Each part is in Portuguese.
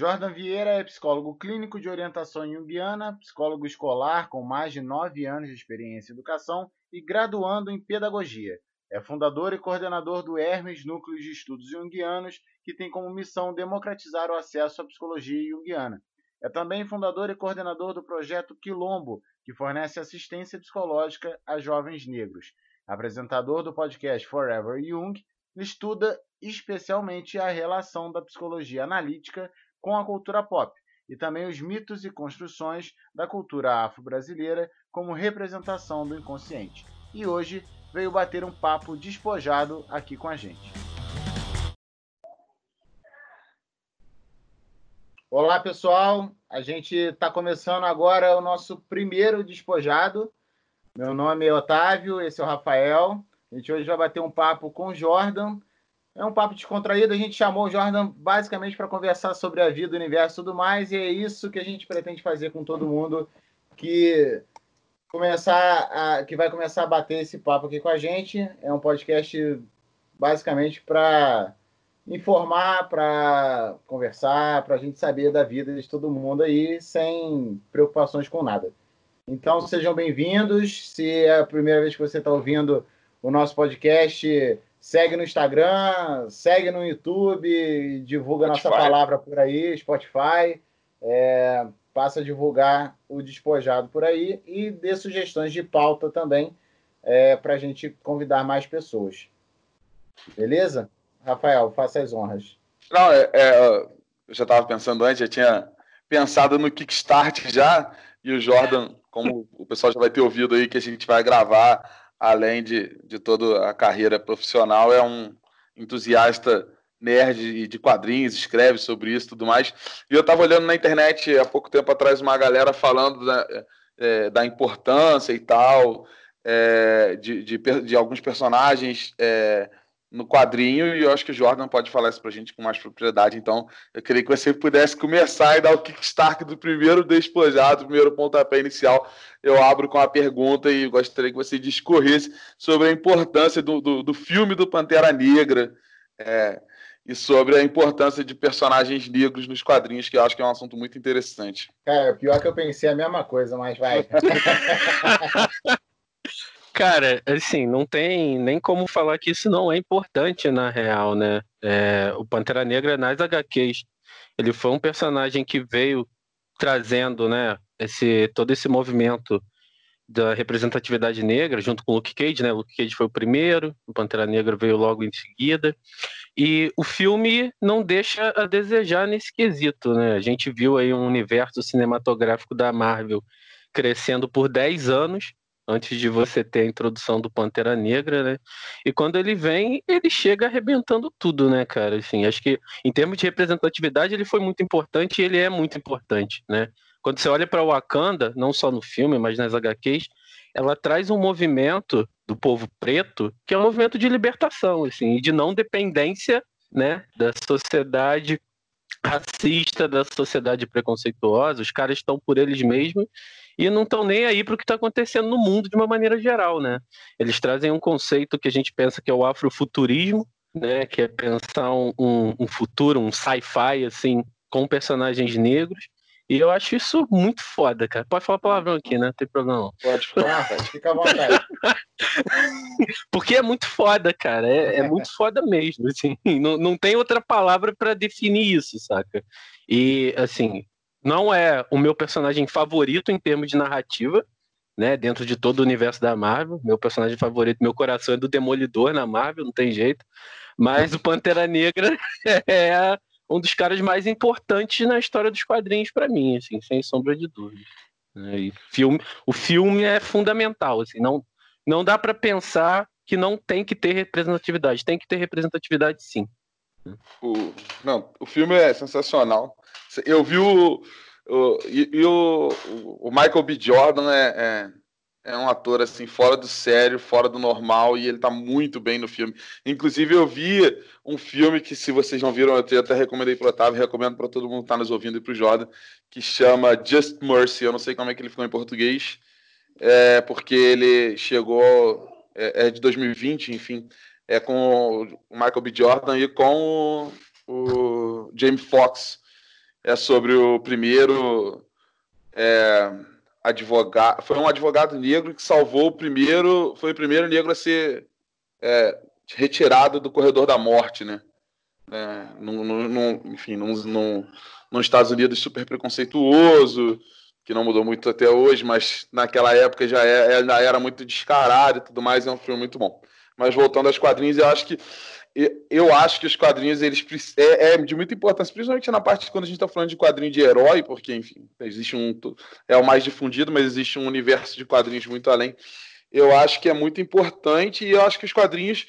Jordan Vieira é psicólogo clínico de orientação junguiana, psicólogo escolar com mais de nove anos de experiência em educação e graduando em pedagogia. É fundador e coordenador do Hermes Núcleo de Estudos Junguianos, que tem como missão democratizar o acesso à psicologia junguiana. É também fundador e coordenador do projeto Quilombo, que fornece assistência psicológica a jovens negros. Apresentador do podcast Forever Young, estuda especialmente a relação da psicologia analítica com a cultura pop e também os mitos e construções da cultura afro-brasileira como representação do inconsciente. E hoje veio bater um papo despojado aqui com a gente. Olá, pessoal. A gente está começando agora o nosso primeiro despojado. Meu nome é Otávio, esse é o Rafael. A gente hoje vai bater um papo com o Jordan, é um papo descontraído. A gente chamou o Jordan basicamente para conversar sobre a vida, o universo e tudo mais. E é isso que a gente pretende fazer com todo mundo que começar a, que vai começar a bater esse papo aqui com a gente. É um podcast basicamente para informar, para conversar, para a gente saber da vida de todo mundo aí sem preocupações com nada. Então sejam bem-vindos. Se é a primeira vez que você está ouvindo o nosso podcast, Segue no Instagram, segue no YouTube, divulga Spotify. nossa palavra por aí, Spotify. É, passa a divulgar o despojado por aí e dê sugestões de pauta também é, para a gente convidar mais pessoas. Beleza? Rafael, faça as honras. Não, é, é eu já estava pensando antes, já tinha pensado no Kickstart já, e o Jordan, como o pessoal já vai ter ouvido aí, que a gente vai gravar além de, de toda a carreira profissional, é um entusiasta nerd de quadrinhos, escreve sobre isso e tudo mais. E eu estava olhando na internet há pouco tempo atrás uma galera falando da, é, da importância e tal é, de, de, de, alguns personagens é, no quadrinho, e eu acho que o Jordan pode falar isso pra gente com mais propriedade. Então, eu queria que você pudesse começar e dar o kickstart do primeiro despojado, do primeiro pontapé inicial. Eu abro com a pergunta e gostaria que você discorresse sobre a importância do, do, do filme do Pantera Negra é, e sobre a importância de personagens negros nos quadrinhos, que eu acho que é um assunto muito interessante. Cara, pior que eu pensei a mesma coisa, mas vai. Cara, assim, não tem nem como falar que isso não é importante na real, né? É, o Pantera Negra nas HQs, ele foi um personagem que veio trazendo, né, esse, todo esse movimento da representatividade negra, junto com o Luke Cage, né? Luke Cage foi o primeiro, o Pantera Negra veio logo em seguida. E o filme não deixa a desejar nesse quesito, né? A gente viu aí um universo cinematográfico da Marvel crescendo por 10 anos antes de você ter a introdução do Pantera Negra, né? E quando ele vem, ele chega arrebentando tudo, né, cara? Assim, acho que em termos de representatividade ele foi muito importante e ele é muito importante, né? Quando você olha para Wakanda, não só no filme, mas nas HQs, ela traz um movimento do povo preto que é um movimento de libertação, assim, e de não dependência, né, da sociedade racista, da sociedade preconceituosa. Os caras estão por eles mesmos e não estão nem aí para o que está acontecendo no mundo de uma maneira geral, né? Eles trazem um conceito que a gente pensa que é o afrofuturismo, né? Que é pensar um, um, um futuro, um sci-fi assim, com personagens negros. E eu acho isso muito foda, cara. Pode falar palavrão aqui, né? Não tem problema não. Pode falar, fica à vontade. Porque é muito foda, cara. É, é muito foda mesmo. Assim. Não, não tem outra palavra para definir isso, saca? E, assim, não é o meu personagem favorito em termos de narrativa, né? Dentro de todo o universo da Marvel. Meu personagem favorito, meu coração é do Demolidor na Marvel, não tem jeito. Mas o Pantera Negra é um dos caras mais importantes na história dos quadrinhos para mim, assim, sem sombra de dúvida. E filme, o filme é fundamental, assim, não, não dá para pensar que não tem que ter representatividade, tem que ter representatividade sim. O, não, o filme é sensacional. Eu vi o. o e, e o, o, Michael B. Jordan é, é, é, um ator assim, fora do sério, fora do normal, e ele tá muito bem no filme. Inclusive, eu vi um filme que, se vocês não viram, eu até recomendei pro Otávio, recomendo para todo mundo que tá nos ouvindo e pro Jordan, que chama Just Mercy. Eu não sei como é que ele ficou em português, é, porque ele chegou. É, é de 2020, enfim é com o Michael B. Jordan e com o, o Jamie Foxx. é sobre o primeiro é, advogado. Foi um advogado negro que salvou o primeiro. Foi o primeiro negro a ser é, retirado do corredor da morte, né? É, num, num, enfim, num, num, nos Estados Unidos super preconceituoso, que não mudou muito até hoje, mas naquela época já era, é, já era muito descarado e tudo mais. É um filme muito bom. Mas voltando aos quadrinhos, eu acho que eu acho que os quadrinhos eles é, é, de muita importância, principalmente na parte quando a gente está falando de quadrinho de herói, porque enfim existe um é o mais difundido, mas existe um universo de quadrinhos muito além. Eu acho que é muito importante e eu acho que os quadrinhos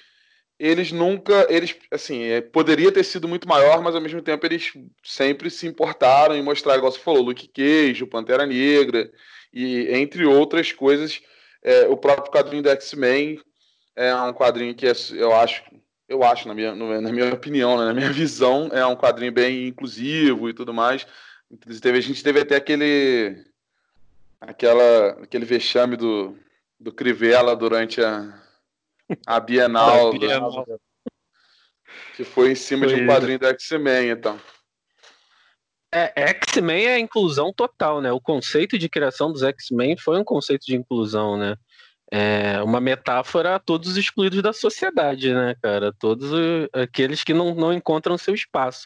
eles nunca eles assim é, poderia ter sido muito maior, mas ao mesmo tempo eles sempre se importaram em mostrar, igual você falou, Luke Cage, Pantera Negra e entre outras coisas, é, o próprio quadrinho do X-Men é um quadrinho que é, eu acho eu acho, na minha, na minha opinião, né, na minha visão, é um quadrinho bem inclusivo e tudo mais. Teve, a gente teve até aquele aquela, aquele vexame do, do Crivella durante a, a Bienal, Bienal. Do, que foi em cima foi de um quadrinho do X-Men, então. É, X-Men é inclusão total, né? O conceito de criação dos X-Men foi um conceito de inclusão, né? É uma metáfora a todos os excluídos da sociedade, né, cara? Todos aqueles que não, não encontram seu espaço,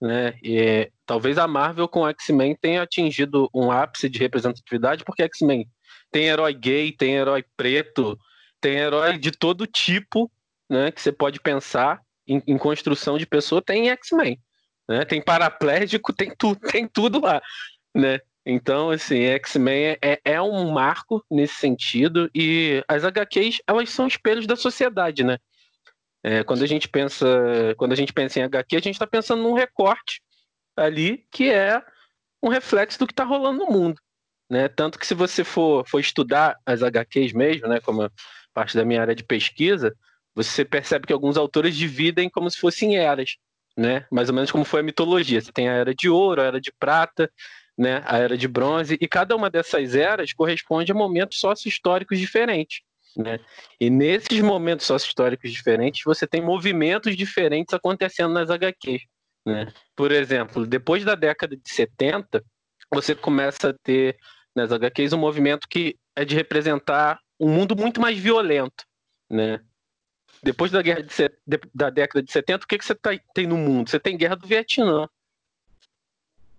né? E talvez a Marvel com X-Men tenha atingido um ápice de representatividade, porque X-Men tem herói gay, tem herói preto, tem herói de todo tipo, né? Que você pode pensar em, em construção de pessoa, tem X-Men, né? Tem paraplégico, tem tudo, tem tudo lá, né? Então, assim, X-Men é, é um marco nesse sentido e as HQs, elas são espelhos da sociedade, né? É, quando a gente pensa, quando a gente pensa em HQ, a gente está pensando num recorte ali que é um reflexo do que está rolando no mundo, né? Tanto que se você for, for estudar as HQs mesmo, né, como parte da minha área de pesquisa, você percebe que alguns autores dividem como se fossem eras, né? Mais ou menos como foi a mitologia. Você tem a era de ouro, a era de prata, né, a era de bronze, e cada uma dessas eras corresponde a momentos sócio-históricos diferentes. Né? E nesses momentos sócio-históricos diferentes, você tem movimentos diferentes acontecendo nas HQs. Né? Por exemplo, depois da década de 70, você começa a ter nas HQs um movimento que é de representar um mundo muito mais violento. Né? Depois da, guerra de, da década de 70, o que, que você tá, tem no mundo? Você tem guerra do Vietnã,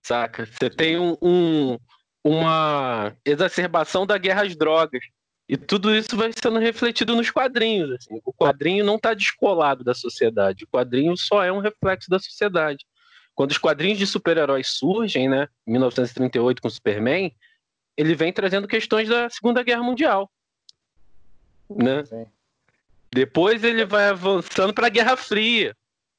saca? Você tem um, um, uma exacerbação da guerra às drogas. E tudo isso vai sendo refletido nos quadrinhos. Assim. O quadrinho não está descolado da sociedade. O quadrinho só é um reflexo da sociedade. Quando os quadrinhos de super-heróis surgem, né, em 1938 com Superman, ele vem trazendo questões da Segunda Guerra Mundial. Né? Depois ele vai avançando para a Guerra Fria.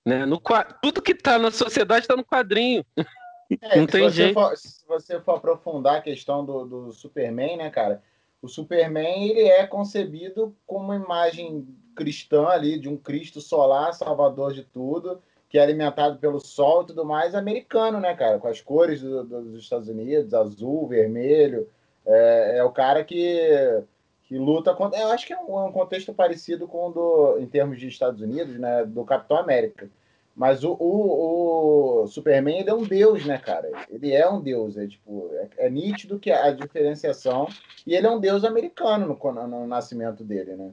Né? No, tudo que está na sociedade está no quadrinho. É, não tem se jeito. For, se você for aprofundar a questão do, do Superman, né, cara? O Superman ele é concebido como uma imagem cristã ali, de um Cristo solar, salvador de tudo, que é alimentado pelo sol e tudo mais, americano, né, cara? Com as cores do, do, dos Estados Unidos, azul, vermelho. É, é, o cara que, que luta contra. Eu acho que é um, é um contexto parecido com o do, em termos de Estados Unidos, né? Do Capitão América mas o, o, o, Superman ele é um deus, né, cara? Ele é um deus. É, tipo, é, é nítido que a diferenciação. E ele é um deus americano no, no, nascimento dele, né?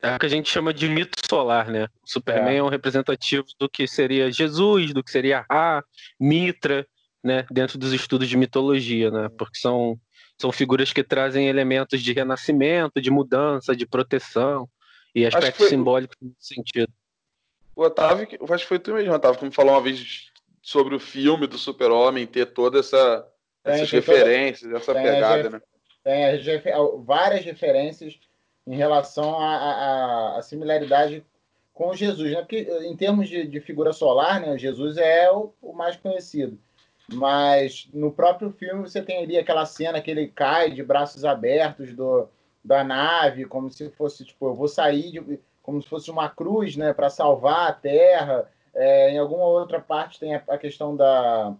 É o que a gente chama de mito solar, né? O Superman é. é um representativo do que seria Jesus, do que seria Ra, Mitra, né? Dentro dos estudos de mitologia, né? Porque são, são figuras que trazem elementos de renascimento, de mudança, de proteção e aspectos foi... simbólicos nesse sentido. O Otávio, acho que foi tu mesmo, Otávio, que me falou uma vez sobre o filme do Super-Homem ter toda essa essas referências, toda... essa pegada, né? Tem várias referências em relação à similaridade com Jesus, né? Porque em termos de, de figura solar, né, Jesus é o, o, mais conhecido. Mas no próprio filme você tem ali aquela cena que ele cai de braços abertos do, da nave, como se fosse tipo, eu vou sair de, como se fosse uma cruz, né, para salvar a Terra. É, em alguma outra parte tem a, a, questão da,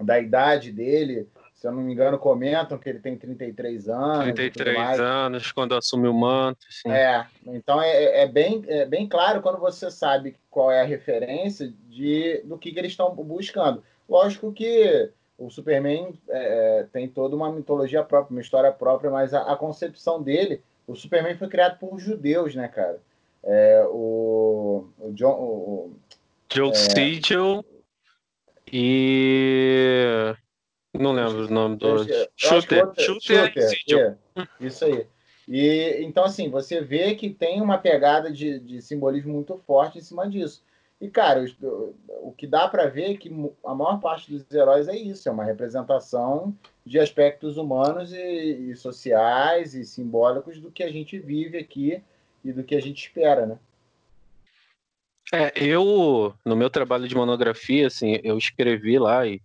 da idade dele. Se eu não me engano, comentam que ele tem 33 anos. 33 anos, quando assume o manto. Sim. É, então é, é, bem, é bem claro quando você sabe qual é a referência de, do que, que eles estão buscando. Lógico que o Superman é, é, tem toda uma mitologia própria, uma história própria, mas a, a, concepção dele, o Superman foi criado por judeus, né, cara? É, o, o John. O, Joe é, e. Não lembro o nome do. Shooter. Shooter, Shooter é, Isso aí. E então, assim, você vê que tem uma pegada de, de simbolismo muito forte em cima disso. E, cara, o, o que dá para ver é que a maior parte dos heróis é isso, é uma representação de aspectos humanos e, e, sociais e simbólicos do que a gente vive aqui e do que a gente espera, né? É, eu, no meu trabalho de monografia, assim, eu escrevi lá e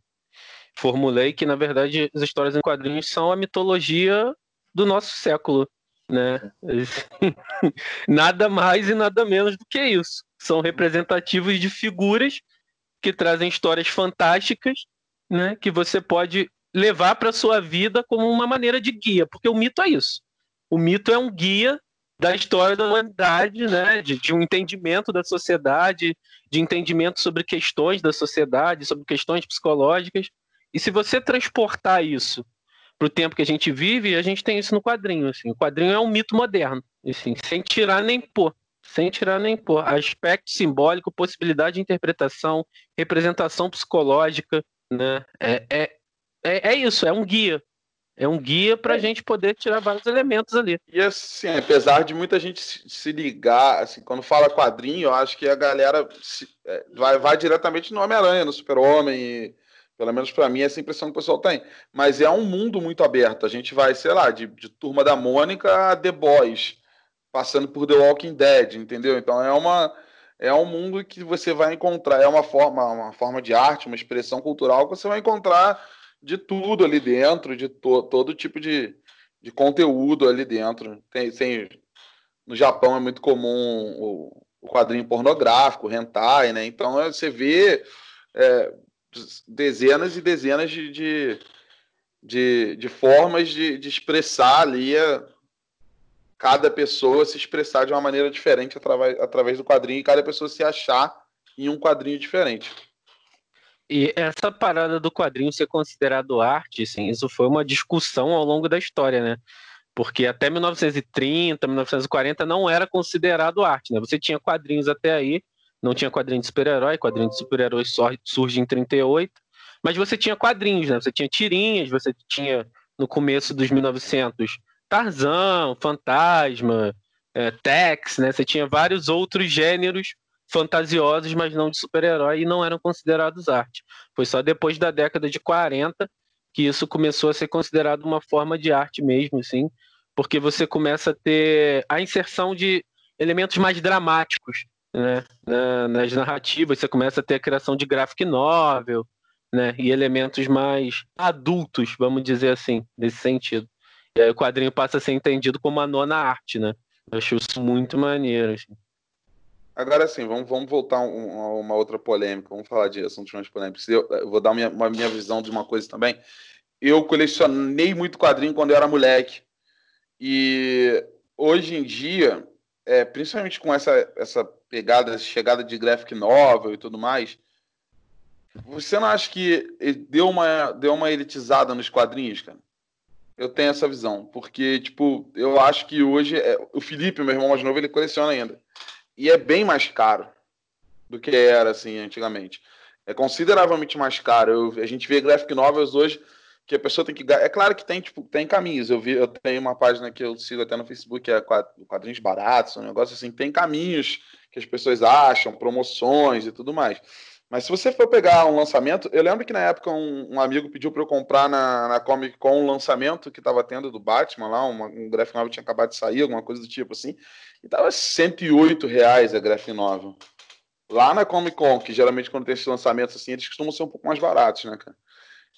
formulei que, na verdade, as histórias em quadrinhos são a mitologia do nosso século, né? nada mais e nada menos do que isso são representativos de figuras que trazem histórias fantásticas, né, que você pode levar para sua vida como uma maneira de guia, porque o mito é isso. O mito é um guia da história da humanidade, né, de, de um entendimento da sociedade, de entendimento sobre questões da sociedade, sobre questões psicológicas. E se você transportar isso para o tempo que a gente vive, a gente tem isso no quadrinho. Assim. O quadrinho é um mito moderno, assim, sem tirar nem pôr sem tirar nem pôr. Aspecto simbólico, possibilidade de interpretação, representação psicológica, né? É, é, é, é isso, é um guia. É um guia para a é. gente poder tirar vários elementos ali. E assim, apesar de muita gente se ligar, assim, quando fala quadrinho, eu acho que a galera se, é, vai, vai diretamente no Homem-Aranha, no Super-Homem. Pelo menos para mim, essa impressão que o pessoal tem. Mas é um mundo muito aberto. A gente vai, sei lá, de, de Turma da Mônica a The Boys passando por The Walking Dead, entendeu? Então é uma é um mundo que você vai encontrar, é uma forma, uma forma de arte, uma expressão cultural que você vai encontrar de tudo ali dentro, de to, todo tipo de, de conteúdo ali dentro. Tem, tem, no Japão é muito comum o, o quadrinho pornográfico, hentai, né? Então é, você vê é, dezenas e dezenas de, de, de, de formas de, de expressar ali a, cada pessoa se expressar de uma maneira diferente através, através do quadrinho e cada pessoa se achar em um quadrinho diferente. E essa parada do quadrinho ser considerado arte, assim, isso foi uma discussão ao longo da história, né? Porque até 1930, 1940 não era considerado arte, né? Você tinha quadrinhos até aí, não tinha quadrinho de super-herói, quadrinho de super-herói surge em 38, mas você tinha quadrinhos, né? Você tinha tirinhas, você tinha no começo dos 1900 Tarzan, Fantasma, é, Tex, né? Você tinha vários outros gêneros fantasiosos, mas não de super-herói, e não eram considerados arte. Foi só depois da década de 40 que isso começou a ser considerado uma forma de arte mesmo, assim, porque você começa a ter a inserção de elementos mais dramáticos né, nas narrativas, você começa a ter a criação de graphic novel, né, e elementos mais adultos, vamos dizer assim, nesse sentido. E aí o quadrinho passa a ser entendido como a nona arte, né? Eu acho isso muito maneiro. Assim. Agora sim, vamos, vamos voltar a um, uma outra polêmica. Vamos falar de assuntos mais polêmicos. Eu, eu vou dar minha, minha visão de uma coisa também. Eu colecionei muito quadrinho quando eu era moleque. E hoje em dia, é, principalmente com essa, essa pegada, essa chegada de graphic novel e tudo mais, você não acha que deu uma, deu uma elitizada nos quadrinhos, cara? Eu tenho essa visão, porque, tipo, eu acho que hoje é... o Felipe, meu irmão mais novo, ele coleciona ainda. E é bem mais caro do que era, assim, antigamente. É consideravelmente mais caro. Eu, a gente vê graphic novels hoje que a pessoa tem que. É claro que tem, tipo, tem caminhos. Eu, vi, eu tenho uma página que eu sigo até no Facebook, que é quadrinhos baratos, um negócio assim. Tem caminhos que as pessoas acham, promoções e tudo mais. Mas se você for pegar um lançamento, eu lembro que na época um, um amigo pediu para eu comprar na, na Comic Con um lançamento que estava tendo do Batman lá, uma, um graphic novel tinha acabado de sair, alguma coisa do tipo assim, e tava 108 reais a graphic novel. Lá na Comic Con, que geralmente quando tem esses lançamentos assim, eles costumam ser um pouco mais baratos, né, cara?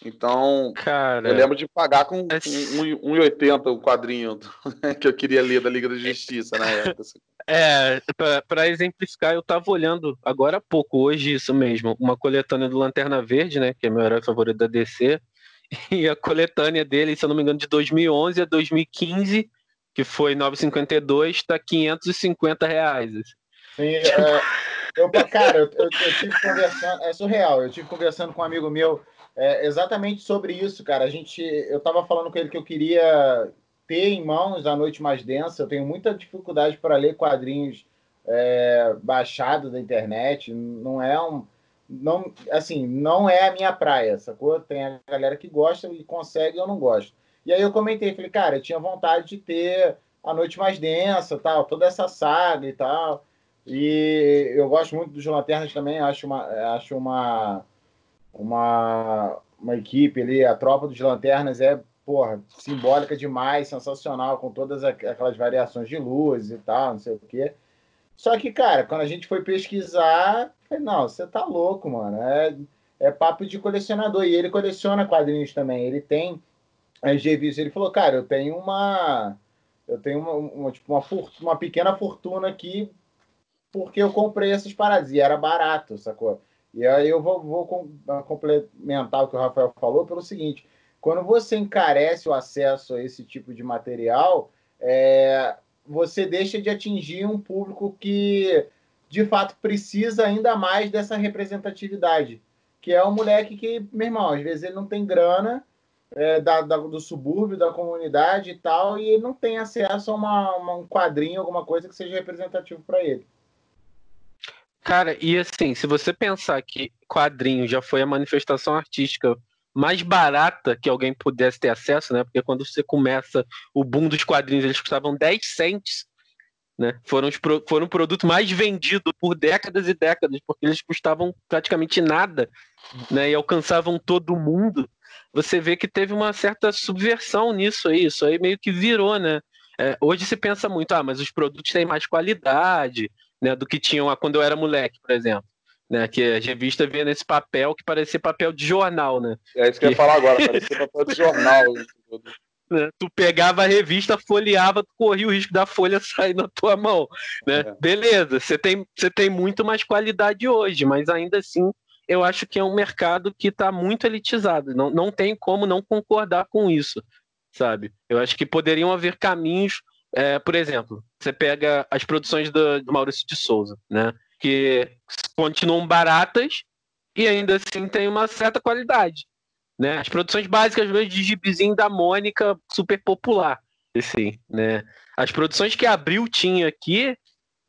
Então, cara, eu lembro de pagar com esse... 1,80 o quadrinho que eu queria ler da Liga da Justiça na época. Assim. É, para exemplificar, eu tava olhando agora há pouco, hoje isso mesmo, uma coletânea do Lanterna Verde, né, que é meu herói favorito da DC, e a coletânea dele, se eu não me engano, de 2011 a 2015, que foi 952, tá 550 reais. Sim, é, Eu, cara, eu, eu, eu, tive conversando, é surreal, eu tive conversando com um amigo meu é, exatamente sobre isso, cara. A gente, eu tava falando com ele que eu queria ter em mãos a noite mais densa. Eu tenho muita dificuldade para ler quadrinhos é, baixados da internet. Não é um, não, assim, não é a minha praia, sacou? Tem a galera que gosta e consegue, eu não gosto. E aí eu comentei, falei, cara, eu tinha vontade de ter a noite mais densa, tal, toda essa saga e tal. E eu gosto muito dos Lanternas também, acho uma, acho uma, uma, uma equipe ali, a tropa dos Lanternas é, porra, simbólica demais, sensacional, com todas aquelas variações de luz e tal, não sei o quê. Só que, cara, quando a gente foi pesquisar, falei, não, você tá louco, mano. É, é papo de colecionador. E ele coleciona quadrinhos também. Ele tem as revistas. Ele falou, cara, eu tenho uma. Eu tenho uma, uma, tipo, uma, uma pequena fortuna aqui porque eu comprei essas paradas e era barato, sacou? E aí eu vou, vou complementar o que o Rafael falou pelo seguinte: quando você encarece o acesso a esse tipo de material, é, você deixa de atingir um público que de fato precisa ainda mais dessa representatividade, que é o moleque que, meu irmão, às vezes ele não tem grana é, da, da, do subúrbio, da comunidade e tal, e ele não tem acesso a uma, uma um quadrinho, alguma coisa que seja representativo para ele. Cara, e assim, se você pensar que quadrinho já foi a manifestação artística mais barata que alguém pudesse ter acesso, né? Porque quando você começa o boom dos quadrinhos, eles custavam 10 cents, né? Foram, os, foram o produto mais vendido por décadas e décadas, porque eles custavam praticamente nada, né? E alcançavam todo mundo. Você vê que teve uma certa subversão nisso aí, isso aí meio que virou, né? É, hoje se pensa muito, ah, mas os produtos têm mais qualidade, né, do que tinham quando eu era moleque, por exemplo. Né, que a revista vinha nesse papel que parecia papel de jornal, né? É isso que eu ia falar agora, parecia papel de jornal. Né, tu pegava a revista, folheava, tu corria o risco da folha sair na tua mão, né? É. Beleza, você tem, você tem muito mais qualidade hoje, mas ainda assim eu acho que é um mercado que está muito elitizado. Não, não tem como não concordar com isso, sabe? Eu acho que poderiam haver caminhos é, por exemplo, você pega as produções do, do Maurício de Souza, né? Que continuam baratas e ainda assim tem uma certa qualidade. Né? As produções básicas mesmo de gibizinho da Mônica, super popular. Assim, né? As produções que a Abril tinha aqui,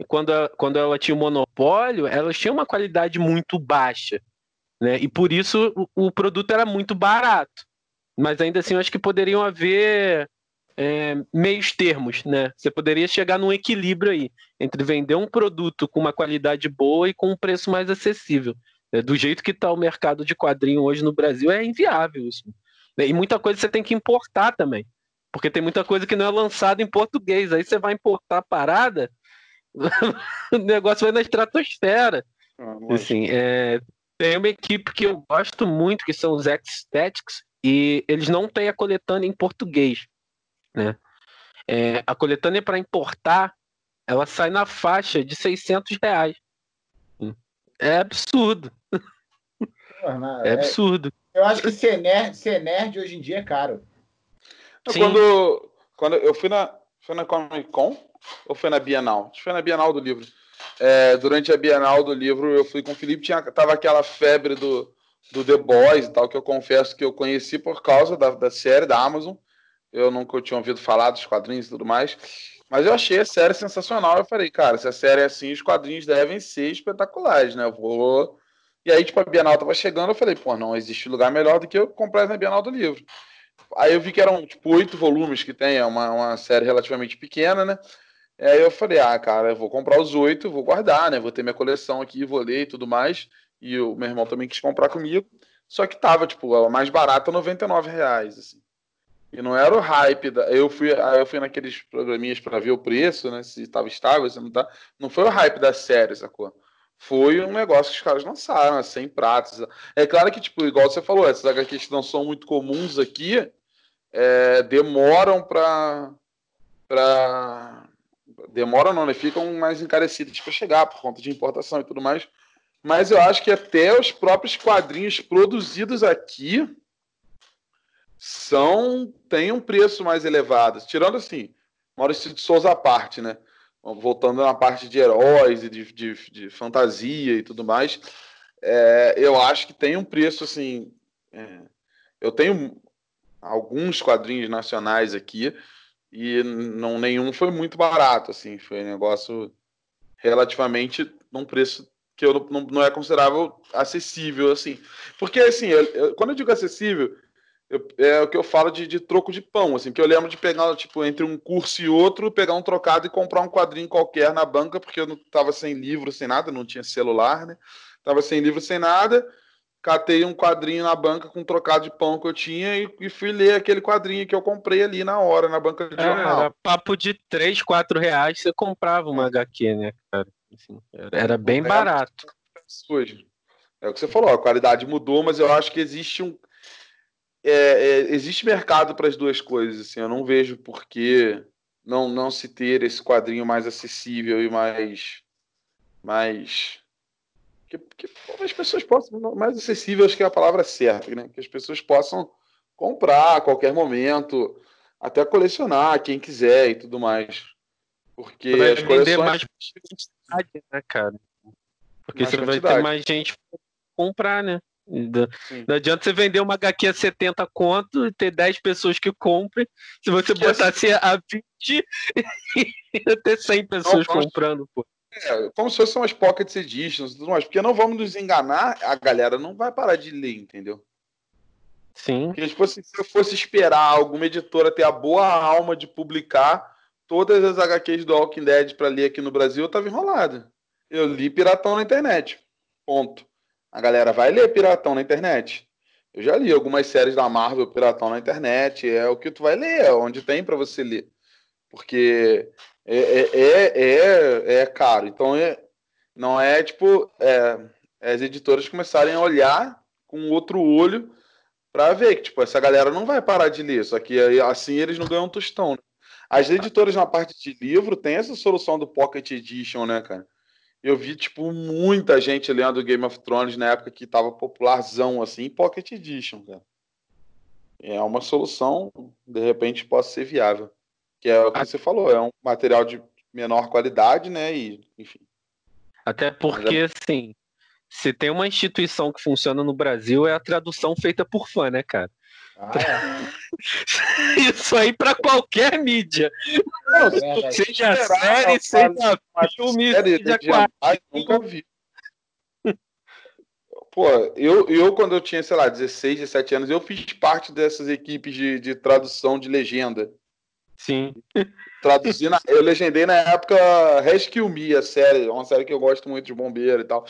quando, quando ela tinha o monopólio, elas tinham uma qualidade muito baixa. Né? E por isso o, o produto era muito barato. Mas ainda assim, eu acho que poderiam haver é, meios termos, né? Você poderia chegar num equilíbrio aí entre vender um produto com uma qualidade boa e com um preço mais acessível. É, do jeito que está o mercado de quadrinho hoje no Brasil, é inviável isso. E muita coisa você tem que importar também. Porque tem muita coisa que não é lançada em português. Aí você vai importar a parada, o negócio vai na estratosfera. Ah, assim, é, tem uma equipe que eu gosto muito, que são os X-Statics, e eles não têm a coletânea em português. Né? É, a coletânea para importar, ela sai na faixa de 600 reais. É absurdo. é absurdo. Eu acho que ser nerd, ser nerd hoje em dia é caro. Quando, quando eu fui na, fui na Comic Con ou foi na Bienal? Acho que foi na Bienal do livro. É, durante a Bienal do livro, eu fui com o Felipe, tinha, tava aquela febre do, do The Boys e tal, que eu confesso que eu conheci por causa da, da série da Amazon. Eu nunca tinha ouvido falar dos quadrinhos e tudo mais. Mas eu achei a série sensacional. Eu falei, cara, se a série é assim, os quadrinhos devem ser espetaculares, né? Eu vou. E aí, tipo, a Bienal tava chegando, eu falei, pô, não existe lugar melhor do que eu comprar na Bienal do Livro. Aí eu vi que eram, tipo, oito volumes que tem, é uma, uma série relativamente pequena, né? Aí eu falei, ah, cara, eu vou comprar os oito, vou guardar, né? Vou ter minha coleção aqui, vou ler e tudo mais. E o meu irmão também quis comprar comigo. Só que tava, tipo, a mais barata, 99 reais, assim. E não era o hype. Da... Eu fui, eu fui naqueles programinhas para ver o preço, né? Se estava estável, se não tá. Não foi o hype da série, sacou? Foi um negócio que os caras lançaram, 100 né? pratos. É claro que, tipo, igual você falou, essas HQs que não são muito comuns aqui, é, demoram para. Pra... Demoram não, né? Ficam mais encarecidas para chegar por conta de importação e tudo mais. Mas eu acho que até os próprios quadrinhos produzidos aqui são tem um preço mais elevado. Tirando assim, Maurício de Souza à parte, né? voltando na parte de heróis e de, de, de fantasia e tudo mais, é, eu acho que tem um preço assim. É, eu tenho alguns quadrinhos nacionais aqui e não nenhum foi muito barato, assim, foi um negócio relativamente num preço que eu não, não é considerável acessível, assim. Porque, assim, eu, eu, quando eu digo acessível, eu, é o que eu falo de, de, troco de pão, assim, que eu lembro de pegar, tipo, entre um curso e outro, pegar um trocado e comprar um quadrinho qualquer na banca, porque eu não tava sem livro, sem nada, não tinha celular, né? Tava sem livro, sem nada, catei um quadrinho na banca com um trocado de pão que eu tinha e, e, fui ler aquele quadrinho que eu comprei ali na hora, na banca de é, jornal. Era papo de 3, 4 reais, você comprava uma HQ, né, cara? Assim, era bem barato. Hoje. É o que você falou, a qualidade mudou, mas eu acho que existe um. É, é, existe mercado para as duas coisas. Assim, eu não vejo por que não, não se ter esse quadrinho mais acessível e mais. mais que, que as pessoas possam. Mais acessível, acho que é a palavra certa, né? Que as pessoas possam comprar a qualquer momento, até colecionar, quem quiser e tudo mais. Porque Vai as coleções. mais quantidade, né, cara? Porque mais você quantidade. vai ter mais gente pra comprar, né? Não adianta você vender uma HQ a 70 conto e ter 10 pessoas que comprem. Se você que botasse assim... a 20, ia ter 100 pessoas não, comprando, pô. É, como se fossem umas pocket editions tudo mais. Porque não vamos nos enganar, a galera não vai parar de ler, entendeu? Sim. Porque, tipo assim, se eu fosse esperar alguma editora ter a boa alma de publicar todas as HQs do Walking Dead para ler aqui no Brasil, eu tava enrolado. Eu li Piratão na internet. Ponto. A galera vai ler Piratão na internet. Eu já li algumas séries da Marvel Piratão na internet. É o que tu vai ler, é onde tem para você ler. Porque é, é, é, é, é caro. Então, é, não é tipo é, as editoras começarem a olhar com outro olho para ver que tipo, essa galera não vai parar de ler. Só que assim eles não ganham um tostão. Né? As editoras na parte de livro tem essa solução do Pocket Edition, né, cara? Eu vi, tipo, muita gente lendo Game of Thrones na época que tava popularzão, assim, Pocket Edition, cara. É uma solução, de repente, pode ser viável. Que é o que você falou, é um material de menor qualidade, né? E, enfim. Até porque, é... assim, se tem uma instituição que funciona no Brasil, é a tradução feita por fã, né, cara? Ah, é. Isso aí para qualquer mídia. Não, é, seja série, seja filme, seja quadrinho. Nunca vi. Pô, eu, eu, quando eu tinha, sei lá, 16, 17 anos, eu fiz parte dessas equipes de, de tradução de legenda. Sim. Traduzindo, eu legendei na época Rescue Me, a série, uma série que eu gosto muito de bombeiro e tal.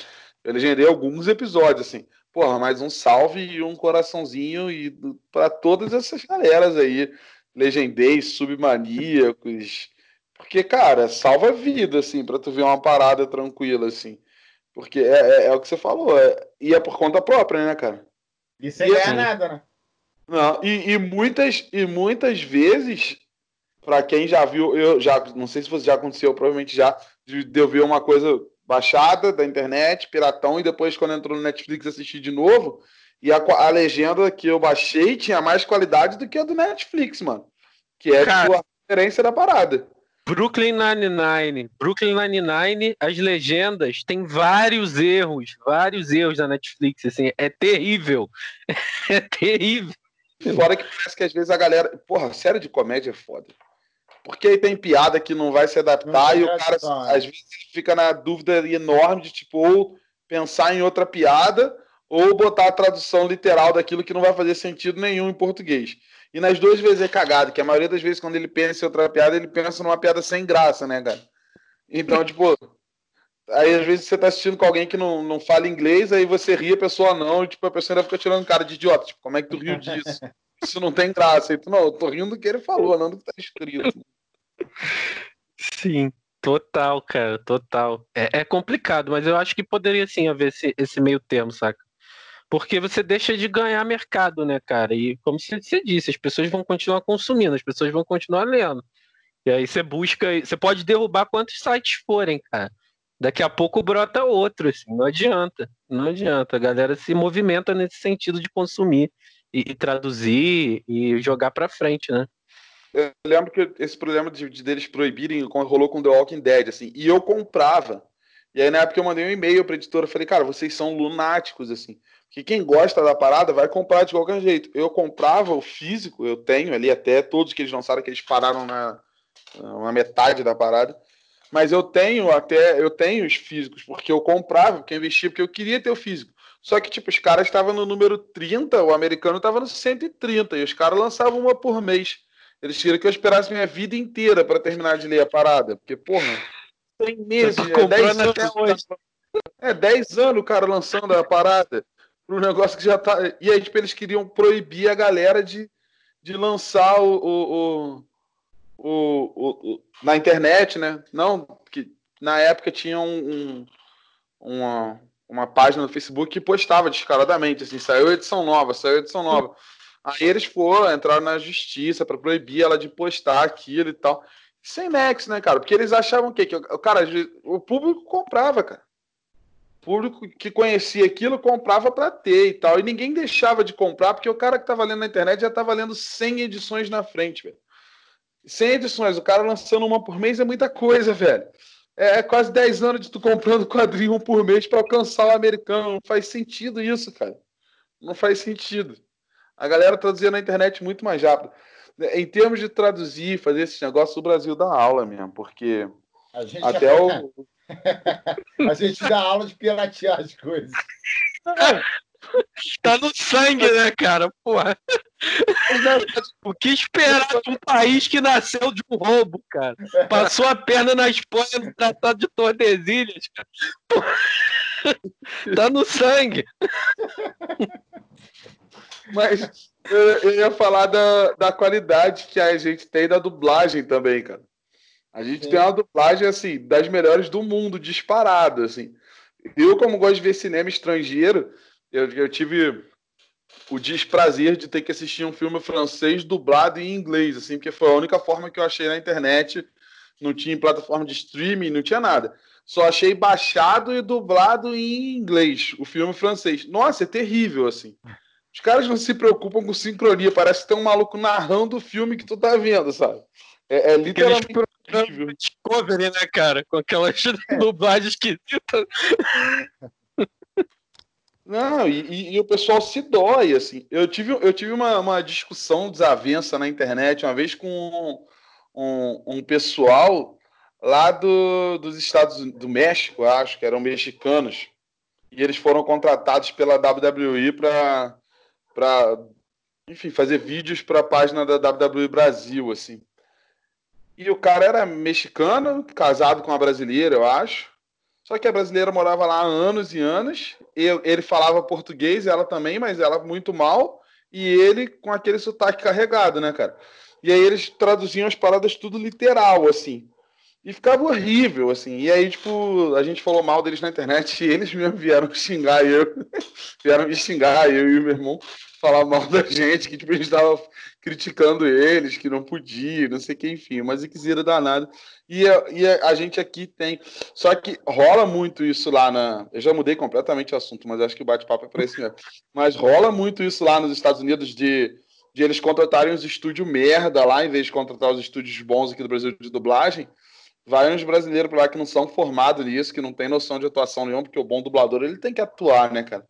Eu legendei alguns episódios, assim. Porra, mais um salve e um coraçãozinho e para todas essas galeras aí, legendês, submaníacos. Porque, cara, salva a vida, assim, para tu ver uma parada tranquila, assim. Porque é, é, é o que você falou, é, e é por conta própria, né, cara? E sem ganhar assim, nada, né? Não, e, e, muitas, e muitas vezes, para quem já viu, eu já não sei se você já aconteceu, provavelmente já, de eu ver uma coisa baixada da internet, piratão, e depois, quando entrou no Netflix, assisti de novo. E a, a legenda que eu baixei tinha mais qualidade do que a do Netflix, mano. Que é tipo, a referência da parada. Brooklyn Nine-Nine. Brooklyn Nine-Nine, as legendas têm vários erros, vários erros da Netflix, assim, é terrível. É terrível. Fora que parece que às vezes a galera. Porra, série de comédia é foda. Porque aí tem piada que não vai se adaptar não e o cara, às vezes, fica na dúvida enorme de, tipo, ou pensar em outra piada ou botar a tradução literal daquilo que não vai fazer sentido nenhum em português. E nas duas vezes é cagado, que a maioria das vezes, quando ele pensa em outra piada, ele pensa numa piada sem graça, né, cara? Então, tipo, aí às vezes você tá assistindo com alguém que não, não fala inglês, aí você ri, a pessoa não, e tipo, a pessoa ainda fica tirando cara de idiota. Tipo, como é que tu riu disso? Isso não tem graça. Tu, não, eu tô rindo do que ele falou, não do que tá escrito. Sim, total, cara, total. É, é, complicado, mas eu acho que poderia sim haver esse, esse meio termo, saca? Porque você deixa de ganhar mercado, né, cara? E como você disse, as pessoas vão continuar consumindo, as pessoas vão continuar lendo. E aí você busca, você pode derrubar quantos sites forem, cara. Daqui a pouco brota outro, assim, não adianta, não adianta. A galera se movimenta nesse sentido de consumir e, e traduzir e jogar para frente, né? eu lembro que esse problema de, de deles proibirem rolou com The Walking Dead, assim, e eu comprava. E aí, na época, eu mandei um e-mail pra editora, falei, cara, vocês são lunáticos, assim. Que quem gosta da parada vai comprar de qualquer jeito. Eu comprava o físico, eu tenho ali até todos que eles lançaram, que eles pararam na, na metade da parada. Mas eu tenho até, eu tenho os físicos, porque eu comprava, porque eu investia, porque eu queria ter o físico. Só que, tipo, os caras estavam no número 30, o americano estava no 130, e os caras lançavam uma por mês. Eles queriam que eu esperasse minha vida inteira para terminar de ler a parada. Porque, porra, tem meses, tá é 10 anos. Até hoje. É 10 anos o cara lançando a parada para um negócio que já tá. E aí, tipo, eles queriam proibir a galera de, de lançar o, o, o, o, na internet, né? Não, que na época tinha um, um, uma, uma página no Facebook que postava descaradamente, assim, saiu edição nova, saiu edição nova. Aí eles foram, entraram na justiça para proibir ela de postar aquilo e tal. Sem nexo, né, cara? Porque eles achavam o quê? Que o cara, o público comprava, cara. O público que conhecia aquilo comprava para ter e tal. E ninguém deixava de comprar, porque o cara que tava lendo na internet já tava lendo 100 edições na frente, velho. 100 edições, o cara lançando uma por mês é muita coisa, velho. É, é quase 10 anos de tu comprando quadrinho um por mês para alcançar o americano. Não faz sentido isso, cara. Não faz sentido. A galera traduzia na internet muito mais rápido. Em termos de traduzir, fazer esse negócio, o Brasil dá aula mesmo, porque até já... o. a gente dá aula de piratear as coisas. Tá no sangue, né, cara? Porra. O que esperar de um país que nasceu de um roubo, cara? Passou a perna na Espanha no Tratado de Tordesilhas, cara. Porra. Tá no sangue. Mas eu, ia falar da, da qualidade que a gente tem da dublagem também, cara. A gente Sim. tem uma dublagem, assim, das melhores do mundo, disparado, assim. Eu, como gosto de ver cinema estrangeiro, eu, eu tive o desprazer de ter que assistir um filme francês dublado em inglês, assim, porque foi a única forma que eu achei na internet. Não tinha plataforma de streaming, não tinha nada. Só achei baixado e dublado em inglês, o filme francês. Nossa, é terrível, assim. Os caras não se preocupam com sincronia, parece que tem um maluco narrando o filme que tu tá vendo, sabe? É, é literalmente. Discovery, né, cara? Com aquelas dublagens esquisitas. Não, e, e, o pessoal se dói, assim. Eu tive, eu tive uma, uma discussão desavença na internet uma vez com um, um pessoal lá do, dos Estados do México, acho que eram mexicanos. E eles foram contratados pela WWE para para enfim, fazer vídeos para a página da WWE Brasil, assim. E o cara era mexicano, casado com uma brasileira, eu acho. Só que a brasileira morava lá há anos e anos. ele falava português, ela também, mas ela muito mal. E ele com aquele sotaque carregado, né, cara? E aí eles traduziam as paradas tudo literal, assim. E ficava horrível, assim. E aí, tipo, a gente falou mal deles na internet e eles mesmo vieram xingar eu. vieram me xingar, eu e o meu irmão falar mal da gente, que tipo, a gente tava criticando eles, que não podia, não sei o que, enfim, mas quisera danado. E, a, e a, a, gente aqui tem. Só que rola muito isso lá na. Eu já mudei completamente o assunto, mas acho que o bate-papo é para isso mesmo. Mas rola muito isso lá nos Estados Unidos de, de eles contratarem os estúdios merda lá, em vez de contratar os estúdios bons aqui do Brasil de dublagem. Vai uns brasileiros para lá que não são formados nisso, que não tem noção de atuação nenhuma, porque o bom dublador ele tem que atuar, né, cara?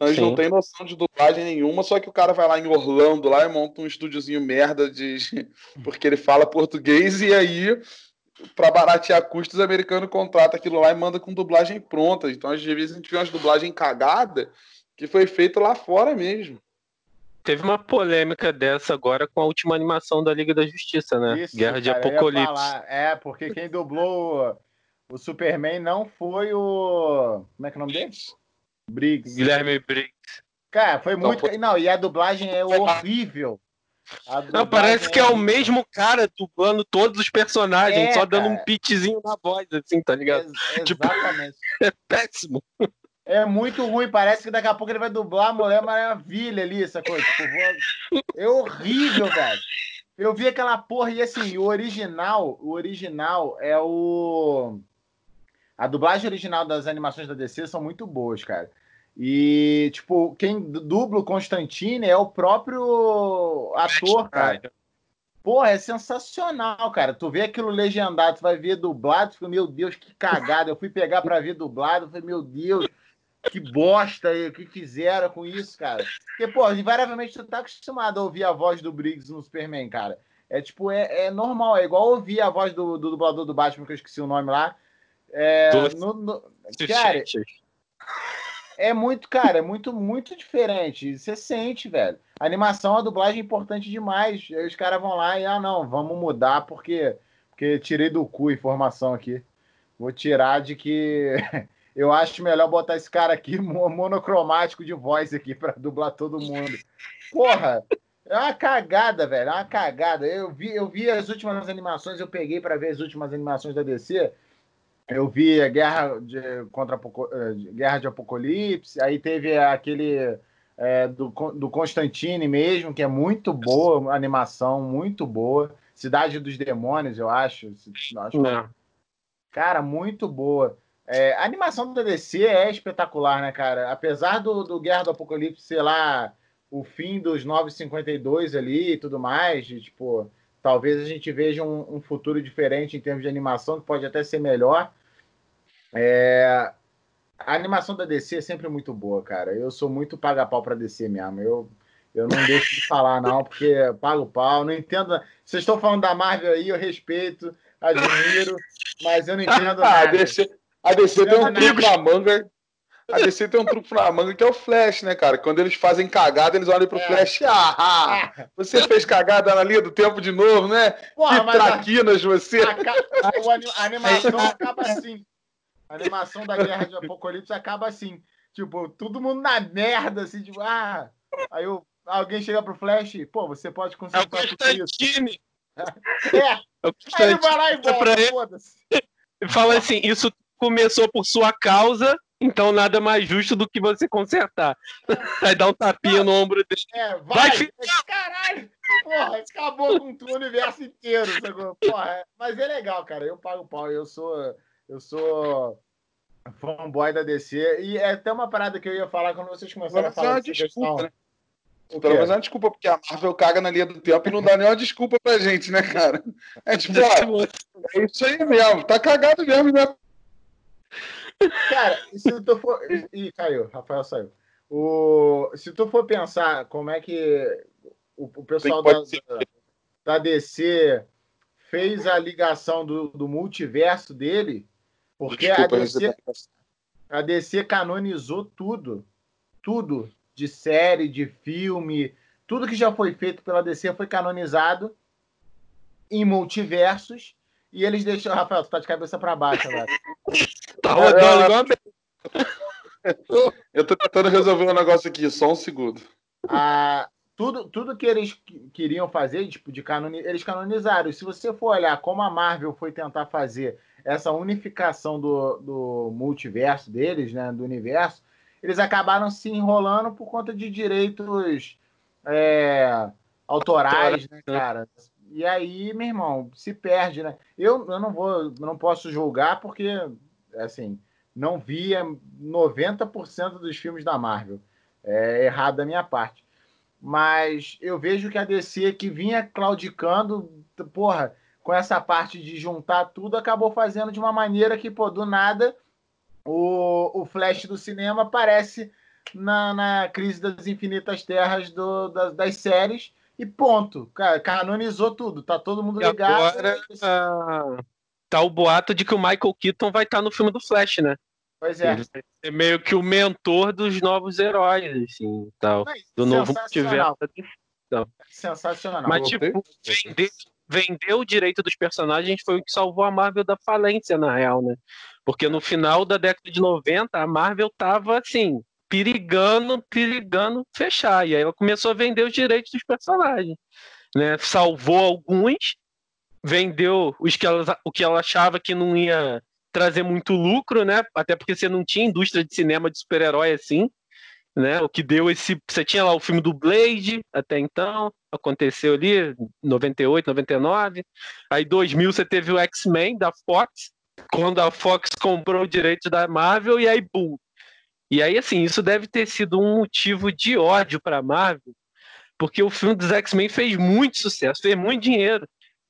Então eles Sim. não têm noção de dublagem nenhuma, só que o cara vai lá em Orlando lá e monta um estúdiozinho merda de. porque ele fala português e aí, para baratear custos, o americano contrata aquilo lá e manda com dublagem pronta. Então, às vezes, a gente vê umas dublagem cagada que foi feita lá fora mesmo. Teve uma polêmica dessa agora com a última animação da Liga da Justiça, né? Isso, Guerra cara, de Apocalipse. É, porque quem dublou o Superman não foi o. Como é que é o nome dele? Briggs. Guilherme Briggs. Cara, foi muito. Não, não, e a dublagem é horrível. Não, parece que é o mesmo cara dublando todos os personagens, é, só dando cara. um pitchzinho na voz, assim, tá ligado? Ex tipo, exatamente. é péssimo. É muito ruim, parece que daqui a pouco ele vai dublar a Mulher Maravilha ali, essa coisa. Tipo, é horrível, velho. Eu vi aquela porra e assim, o original, o original é o. A dublagem original das animações da DC são muito boas, cara. E, tipo, quem dubla o Constantine é o próprio ator, cara. Porra, é sensacional, cara. Tu vê aquilo legendado, tu vai ver dublado, tu fica, meu Deus, que cagada. Eu fui pegar pra ver dublado, falei, meu Deus, que bosta aí, o que fizeram com isso, cara? Porque, pô, invariavelmente tu tá acostumado a ouvir a voz do Briggs no Superman, cara. É tipo, é, é normal, é igual ouvir a voz do, do dublador do Batman, que eu esqueci o nome lá. É, no, no, cara, é muito, cara, é muito, muito diferente. Você sente, velho. A animação, a dublagem é importante demais. Aí os caras vão lá e, ah, não, vamos mudar porque, porque tirei do cu informação aqui. Vou tirar de que eu acho melhor botar esse cara aqui monocromático de voz aqui para dublar todo mundo. Porra, é uma cagada, velho. É uma cagada. Eu vi, eu vi as últimas animações, eu peguei para ver as últimas animações da DC. Eu vi a Guerra de, contra eh, Guerra de Apocalipse, aí teve aquele é, do, do Constantine mesmo, que é muito boa, animação muito boa. Cidade dos Demônios, eu acho. acho Não. Cara, muito boa. É, a animação da DC é espetacular, né, cara? Apesar do, do Guerra do Apocalipse ser lá o fim dos 952 ali e tudo mais, de, tipo, talvez a gente veja um, um, futuro diferente em termos de animação, que pode até ser melhor. É, a animação da DC é sempre muito boa, cara. Eu sou muito paga-pau pra DC mesmo. Eu, eu não deixo de falar, não, porque pago pau. Não entendo. Vocês estão falando da Marvel aí, eu respeito, admiro, mas eu não entendo nada. a DC, a DC tem um truque na manga a DC tem um truque na manga que é o Flash, né, cara? Quando eles fazem cagada, eles olham pro é. Flash. Ah, ah, você fez cagada na linha do tempo de novo, né? Porra, que traquinas a, você. A, a, a animação acaba assim. A animação da Guerra de Apocalipse acaba assim. Tipo, todo mundo na merda, assim, tipo, ah. Aí eu, alguém chega pro Flash, pô, você pode conseguir. É o Constantine. É. é. Aí ele vai lá e volta, foda-se. Fala assim, isso começou por sua causa então nada mais justo do que você consertar. Aí dá um tapinha no ombro dele. É, vai, vai Caralho! Porra, acabou com o universo inteiro. Porra, é... Mas é legal, cara. Eu pago pau. Eu sou. Eu sou fanboy da DC. E é até uma parada que eu ia falar quando vocês começaram a falar. É desculpa, questão. né? Pelo menos é uma desculpa, porque a Marvel caga na linha do tempo e não dá nenhuma desculpa pra gente, né, cara? É tipo, ó, é isso aí mesmo, tá cagado mesmo, né? Cara, se tu for. Ih, caiu, Rafael saiu. O... Se tu for pensar como é que o, o pessoal da, da, DC fez a ligação do, do multiverso dele, porque Desculpa, a, DC, a DC canonizou tudo. Tudo. De série, de filme, tudo que já foi feito pela DC foi canonizado em multiversos e eles deixam. Rafael, tu tá de cabeça para baixo agora. tá rodando igual Eu tô tentando resolver um negócio aqui, só um segundo. Ah, tudo, tudo que eles queriam fazer, tipo, de canoni... eles canonizaram. E se você for olhar como a Marvel foi tentar fazer essa unificação do, do multiverso deles, né, do universo, eles acabaram se enrolando por conta de direitos é, autorais, né, cara? E aí, meu irmão, se perde, né? Eu, eu não vou, não posso julgar porque, assim, não via 90% dos filmes da Marvel. É errado da minha parte. Mas eu vejo que a DC que vinha claudicando, porra, com essa parte de juntar tudo, acabou fazendo de uma maneira que, pô, do nada, o, o Flash do cinema aparece na, na crise das infinitas terras do, das, das séries e ponto. Cara, canonizou tudo. Tá todo mundo ligado. agora uh, tá o boato de que o Michael Keaton vai estar tá no filme do Flash, né? Pois é. Ele é meio que o mentor dos novos heróis, assim, tal. Mas, do novo multiverso. Sensacional. Mas, tipo, vender, vender o direito dos personagens foi o que salvou a Marvel da falência, na real, né? Porque no final da década de 90, a Marvel tava, assim, perigando, perigando fechar. E aí ela começou a vender os direitos dos personagens. Né? Salvou alguns, vendeu os que ela, o que ela achava que não ia trazer muito lucro, né? Até porque você não tinha indústria de cinema de super-herói assim, né? O que deu esse, você tinha lá o filme do Blade até então, aconteceu ali 98, 99. Aí 2000 você teve o X-Men da Fox, quando a Fox comprou o direito da Marvel e aí boom, e aí, assim, isso deve ter sido um motivo de ódio para a Marvel, porque o filme dos X-Men fez muito sucesso, fez muito dinheiro.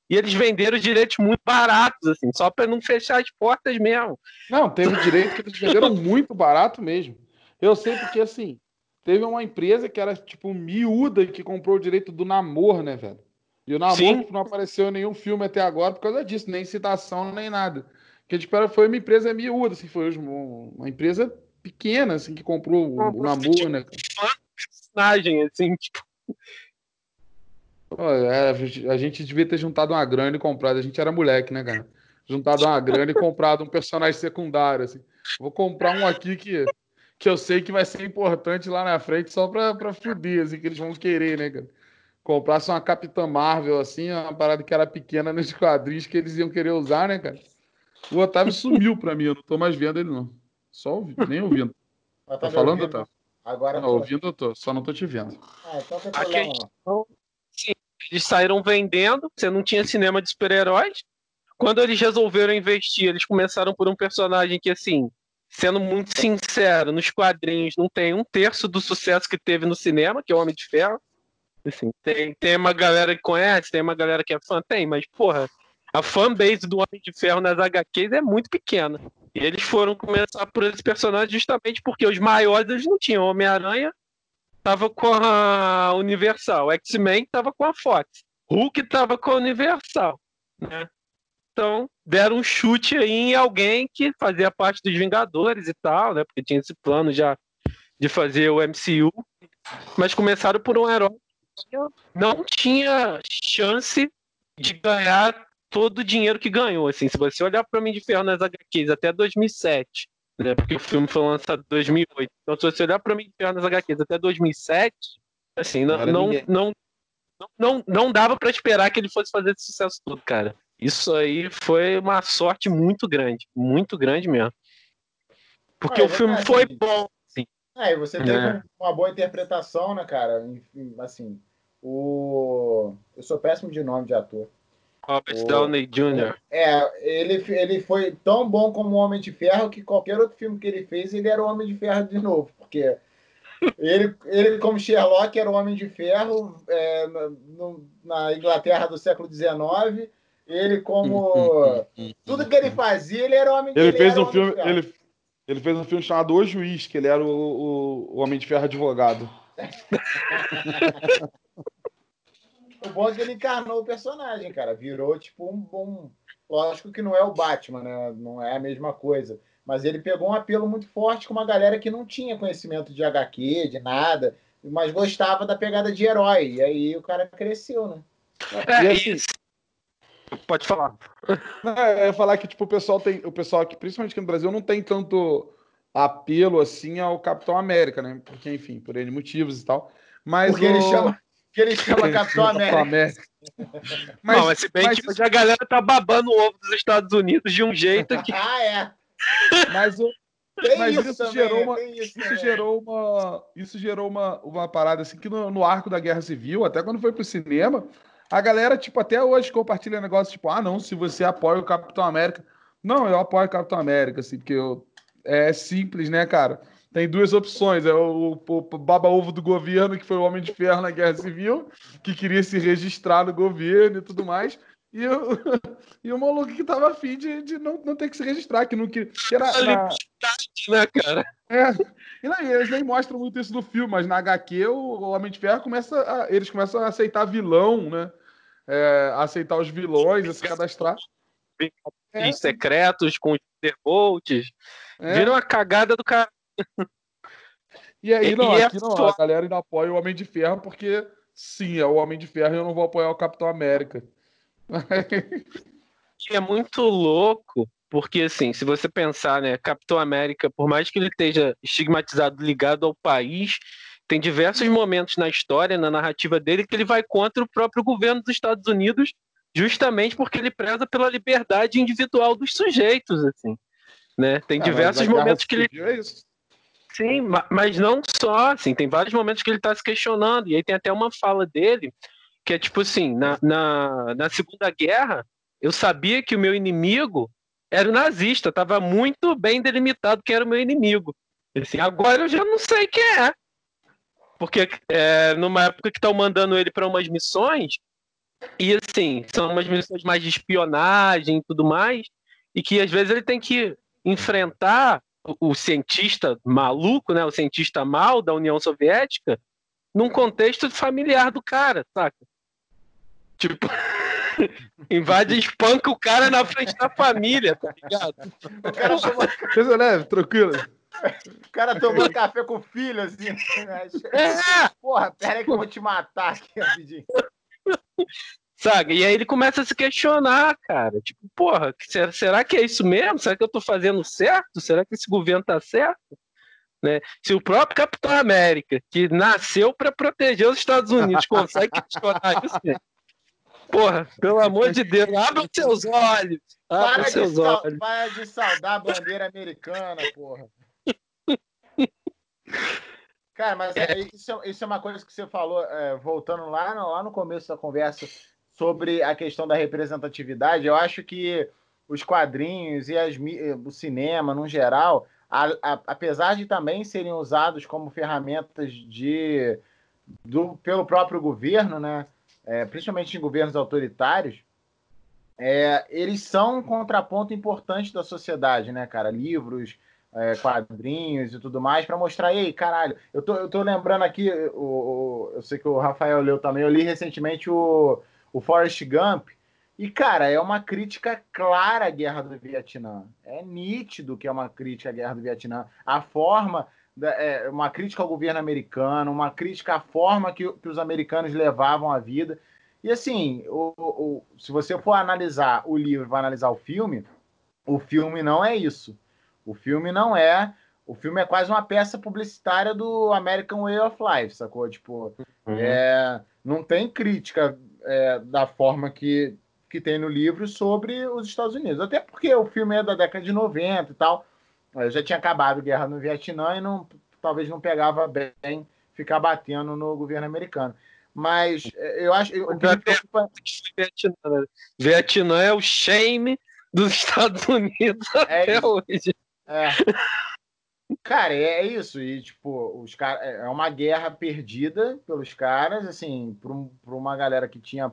E eles venderam os direitos muito baratos, assim, só para não fechar as portas mesmo. Não, teve direito que eles venderam muito barato mesmo. Eu sei porque, assim, teve uma empresa que era, tipo, miúda que comprou o direito do Namor, né, velho? E o Namor Sim. não apareceu em nenhum filme até agora por causa disso, nem citação, nem nada. Que a gente espera foi uma empresa miúda, assim, foi uma empresa pequena, assim, que comprou o, o Namor, né? Personagem, assim, tipo. É, a gente devia ter juntado uma grana e comprado. A gente era moleque, né, cara? Juntado uma grana e comprado um personagem secundário, assim. Vou comprar um aqui que, que eu sei que vai ser importante lá na frente só pra, pra fuder, assim, que eles vão querer, né, cara? Comprasse uma Capitã Marvel, assim, uma parada que era pequena nos quadrinhos que eles iam querer usar, né, cara? O Otávio sumiu pra mim, eu não tô mais vendo ele, não. Só ouvindo, nem ouvindo. Tá, tá falando, Otávio? Agora não, ouvindo eu tô, só não tô te vendo. Ah, então tem problema. Aqui, sim, eles saíram vendendo, você não tinha cinema de super-heróis. Quando eles resolveram investir, eles começaram por um personagem que, assim, sendo muito sincero, nos quadrinhos não tem um terço do sucesso que teve no cinema, que é o Homem de Ferro. Assim, tem, tem uma galera que conhece, tem uma galera que é fã, tem, mas, porra, a fanbase do Homem de Ferro nas HQs é muito pequena. E eles foram começar por esse personagem justamente porque os maiores eles não tinham. Homem-Aranha tava com a Universal, X-Men tava com a Fox, Hulk tava com a Universal, né? Então, deram um chute aí em alguém que fazia parte dos Vingadores e tal, né? Porque tinha esse plano já de fazer o MCU, mas começaram por um herói que não tinha chance de ganhar todo o dinheiro que ganhou. Assim, se você olhar para mim de ferro nas HQs até 2007, né, porque o filme foi lançado em 2008. Então, se você olhar para mim de ferro nas HQs até 2007, assim, não, não, não, não, não, dava para esperar que ele fosse fazer esse sucesso todo, cara. Isso aí foi uma sorte muito grande, muito grande mesmo. Porque ah, é o filme foi bom. Sim. É, e você teve é. uma boa interpretação, né, cara? Enfim, assim, o. Eu sou péssimo de nome de ator. Robert o... Downey Jr. É, ele, ele foi tão bom como Homem de Ferro que qualquer outro filme que ele fez, ele era o Homem de Ferro de novo, porque ele, ele como Sherlock, era o Homem de Ferro é, no, na Inglaterra do século XIX. Ele como tudo que ele fazia, ele era o Homem de Ele fez um filme, ele, ele fez um filme chamado O Juiz, que ele era o, o, o Homem de Ferro advogado. O bom é que ele encarnou o personagem, cara. Virou tipo um bom. Lógico que não é o Batman, né? Não é a mesma coisa. Mas ele pegou um apelo muito forte com uma galera que não tinha conhecimento de HQ, de nada, mas gostava da pegada de herói. E aí o cara cresceu, né? É, e assim, isso. Pode falar. É, é falar que tipo, o pessoal tem. O pessoal aqui, principalmente aqui no Brasil, não tem tanto apelo assim ao Capitão América, né? Porque, enfim, por N motivos e tal. Mas Porque o... ele chama que ele chama Capitão América. mas, não, mas se bem mas... que a galera tá babando o ovo dos Estados Unidos de um jeito que. ah, é. Mas, o... mas isso, isso, gerou uma, isso, isso gerou uma. Isso gerou uma, uma parada assim que no, no arco da Guerra Civil, até quando foi pro cinema, a galera, tipo, até hoje compartilha negócio, tipo, ah, não, se você apoia o Capitão América. Não, eu apoio o Capitão América, assim, porque eu... é simples, né, cara? tem duas opções. É o, o, o baba-ovo do governo, que foi o Homem de Ferro na Guerra Civil, que queria se registrar no governo e tudo mais. E, o, e o maluco que tava afim de, de não, não ter que se registrar, que não queria. Que era, na... né, cara? É. E não, eles nem mostram muito isso no filme, mas na HQ o, o Homem de Ferro começa a, eles começam a aceitar vilão, né? É, aceitar os vilões, a se cadastrar. É. secretos com os Thunderbolts. É. Vira uma cagada do cara. E aí, não, e aqui não, a galera ainda apoia o Homem de Ferro, porque sim, é o Homem de Ferro e eu não vou apoiar o Capitão América. é muito louco, porque assim, se você pensar, né, Capitão América, por mais que ele esteja estigmatizado ligado ao país, tem diversos momentos na história, na narrativa dele, que ele vai contra o próprio governo dos Estados Unidos, justamente porque ele preza pela liberdade individual dos sujeitos, assim, né? Tem é, diversos momentos que ele é Sim, mas não só, assim, tem vários momentos que ele está se questionando, e aí tem até uma fala dele, que é tipo assim, na, na, na Segunda Guerra, eu sabia que o meu inimigo era o nazista, estava muito bem delimitado quem era o meu inimigo. Assim, agora eu já não sei quem é. Porque é numa época que estão mandando ele para umas missões, e assim, são umas missões mais de espionagem e tudo mais, e que às vezes ele tem que enfrentar o, cientista maluco, né, o cientista mal da União Soviética, num contexto familiar do cara, saca? Tipo, invade e espanca o cara na frente da família, tá ligado? O cara tomou... Coisa leve, tranquilo. O cara tomou café com o filho, assim. Né? É. Porra, pera aí que eu vou te matar aqui rapidinho. Sabe? E aí ele começa a se questionar, cara. Tipo, porra, será, será que é isso mesmo? Será que eu tô fazendo certo? Será que esse governo tá certo? Né? Se o próprio Capitão América, que nasceu para proteger os Estados Unidos, consegue questionar isso, né? Porra, pelo amor de Deus, abra os seus olhos. Abra para, seus de olhos. para de saudar a bandeira americana, porra. Cara, mas é, isso, é, isso é uma coisa que você falou, é, voltando lá no, lá no começo da conversa sobre a questão da representatividade. Eu acho que os quadrinhos e as, o cinema, no geral, a, a, apesar de também serem usados como ferramentas de, do, pelo próprio governo, né? É, principalmente em governos autoritários, é, eles são um contraponto importante da sociedade, né, cara? Livros, é, quadrinhos e tudo mais, para mostrar, ei, caralho, eu tô, eu tô lembrando aqui, o, o, eu sei que o Rafael leu também, eu li recentemente o, o Forrest Gump, e, cara, é uma crítica clara à guerra do Vietnã. É nítido que é uma crítica à guerra do Vietnã. A forma, é uma crítica ao governo americano, uma crítica à forma que, que os americanos levavam a vida. E, assim, o, o, se você for analisar o livro, vai analisar o filme, o filme não é isso. O filme não é. O filme é quase uma peça publicitária do American Way of Life, sacou? Tipo, uhum. é, não tem crítica é, da forma que, que tem no livro sobre os Estados Unidos. Até porque o filme é da década de 90 e tal. Já tinha acabado a guerra no Vietnã e não, talvez não pegava bem ficar batendo no governo americano. Mas é, eu acho. O que me preocupa... Vietnã, né? Vietnã é o shame dos Estados Unidos é até isso. hoje. É. Cara, é isso. E, tipo, os cara, é, é uma guerra perdida pelos caras, assim, por, um, uma galera que tinha,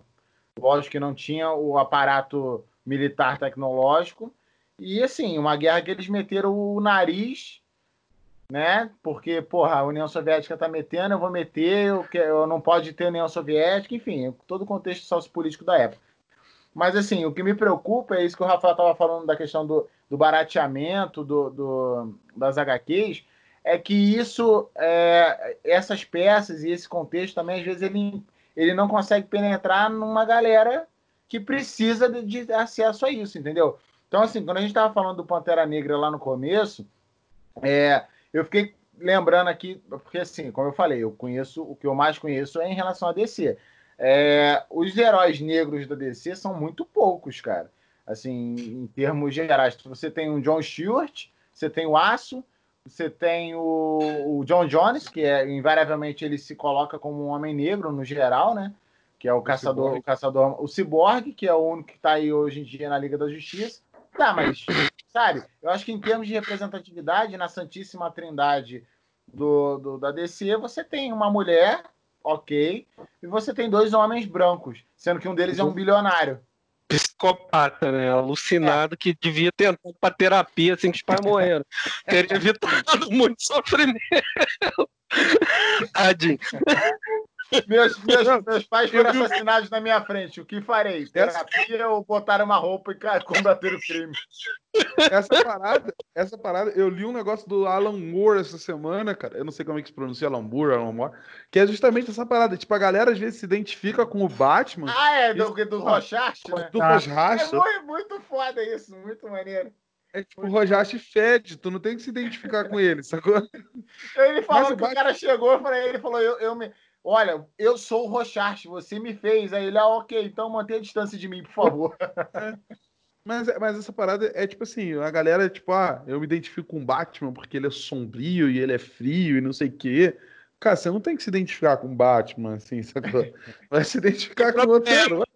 lógico que não tinha o aparato militar tecnológico. E, assim, uma guerra que eles meteram o nariz, né? Porque, porra, a União Soviética tá metendo, eu vou meter, eu, eu não pode ter União Soviética, enfim, todo o contexto sociopolítico da época. Mas, assim, o que me preocupa é isso que o Rafael estava falando da questão do, do barateamento do, do, das HQs, é que isso, é, essas peças e esse contexto também, às vezes, ele, ele não consegue penetrar numa galera que precisa de, de acesso a isso, entendeu? Então, assim, quando a gente estava falando do Pantera Negra lá no começo, é, eu fiquei lembrando aqui, porque, assim, como eu falei, eu conheço, o que eu mais conheço é em relação a DC. É, os heróis negros da DC são muito poucos, cara. Assim, em termos gerais, você tem o John Stewart, você tem o Aço, você tem o, o John Jones, que é invariavelmente ele se coloca como um homem negro no geral, né? Que é o, o caçador, Cyborg. o caçador, o Cyborg, que é o único que está aí hoje em dia na Liga da Justiça. Tá, mas sabe, eu acho que em termos de representatividade na Santíssima Trindade do, do da DC, você tem uma mulher ok. E você tem dois homens brancos, sendo que um deles é um bilionário. Psicopata, né? Alucinado é. que devia tentar para terapia assim que os pais morreram. Teria evitado muito sofrimento. Tadinho. Meus, meus, meus pais foram assassinados na minha frente. O que farei? Terapia ou botar uma roupa e combater o crime? Essa parada, essa parada, eu li um negócio do Alan Moore essa semana, cara. Eu não sei como é que se pronuncia Alan Moore, Alan Moore, que é justamente essa parada. Tipo, a galera às vezes se identifica com o Batman. Ah, é, do, do, do né? Do Rochart. É muito, foda isso, muito maneiro. É tipo, o Rojaste fede, tu não tem que se identificar com ele, sacou? Ele falou Mas que o, o cara chegou para ele falou: eu, eu me, Olha, eu sou o Rochart, você me fez. Aí ele, ah, ok, então mantenha a distância de mim, por favor. Mas, mas essa parada é tipo assim, a galera, tipo, ah, eu me identifico com o Batman porque ele é sombrio e ele é frio e não sei o quê. Cara, você não tem que se identificar com o Batman, assim, sacou? Vai se identificar com outro herói.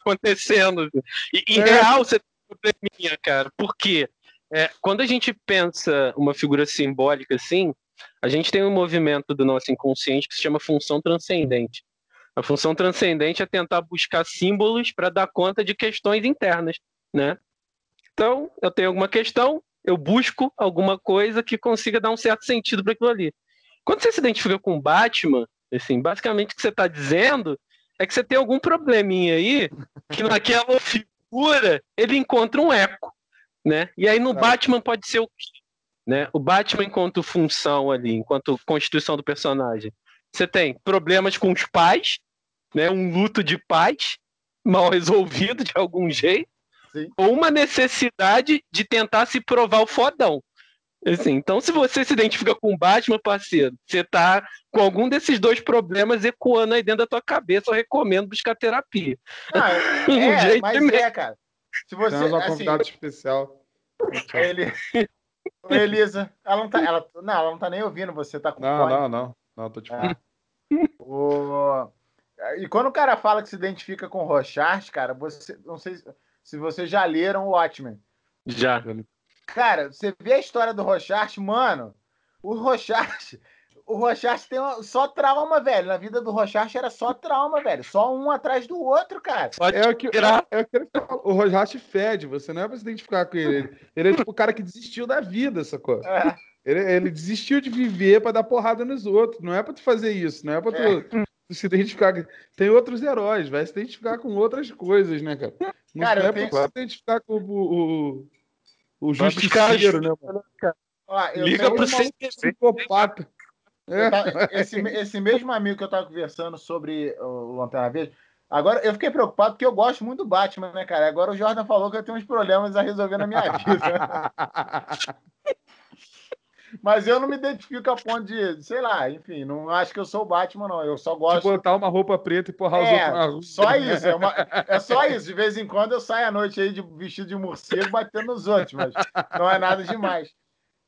acontecendo. E, em é. real, você tem um probleminha, cara. Por quê? É, quando a gente pensa uma figura simbólica assim, a gente tem um movimento do nosso inconsciente que se chama função transcendente. A função transcendente é tentar buscar símbolos para dar conta de questões internas, né? Então, eu tenho alguma questão, eu busco alguma coisa que consiga dar um certo sentido para aquilo ali. Quando você se identifica com Batman, assim, basicamente o que você está dizendo é que você tem algum probleminha aí que naquela figura ele encontra um eco, né? E aí no é. Batman pode ser o quê? Né? O Batman enquanto função ali, enquanto constituição do personagem. Você tem problemas com os pais, né? Um luto de pais mal resolvido de algum jeito, Sim. ou uma necessidade de tentar se provar o fodão. Assim, então, se você se identifica com o Batman, parceiro, você tá com algum desses dois problemas ecoando aí dentro da tua cabeça, eu recomendo buscar terapia. Ah, um é, mas mesmo. é, cara. Se você, Temos uma assim, especial. Ele... Elisa, ela não, tá, ela, não, ela não tá nem ouvindo, você tá com Não, fone. não, não. Não, tô te falando. É. o... E quando o cara fala que se identifica com o Rochard, cara, você não sei se vocês já leram o Watchmen. Já. Cara, você vê a história do Rochart, mano, o Rochart, o Rochart tem uma, só trauma, velho. Na vida do Rochart era só trauma, velho. Só um atrás do outro, cara. Pode é o que, é, é o, que ele fala. o Rochart fede, você não é pra se identificar com ele. Ele, ele é tipo o cara que desistiu da vida, sacou? É. Ele, ele desistiu de viver para dar porrada nos outros. Não é para tu fazer isso, não é para tu, é. tu, se identificar. Tem outros heróis, vai se identificar com outras coisas, né, cara? Não cara, é pra se identificar com o, o o justiceiro, né, mano? Ó, Liga pro psicopata. É. Esse, esse mesmo amigo que eu tava conversando sobre o Lanterna Verde, agora eu fiquei preocupado porque eu gosto muito do Batman, né, cara? Agora o Jordan falou que eu tenho uns problemas a resolver na minha vida. Mas eu não me identifico a ponto de, sei lá, enfim, não acho que eu sou o Batman, não. Eu só gosto. De botar uma roupa preta e porrar é, os outros. Só isso, é, uma... é, só isso. De vez em quando eu saio à noite aí de vestido de morcego batendo nos outros, mas não é nada demais.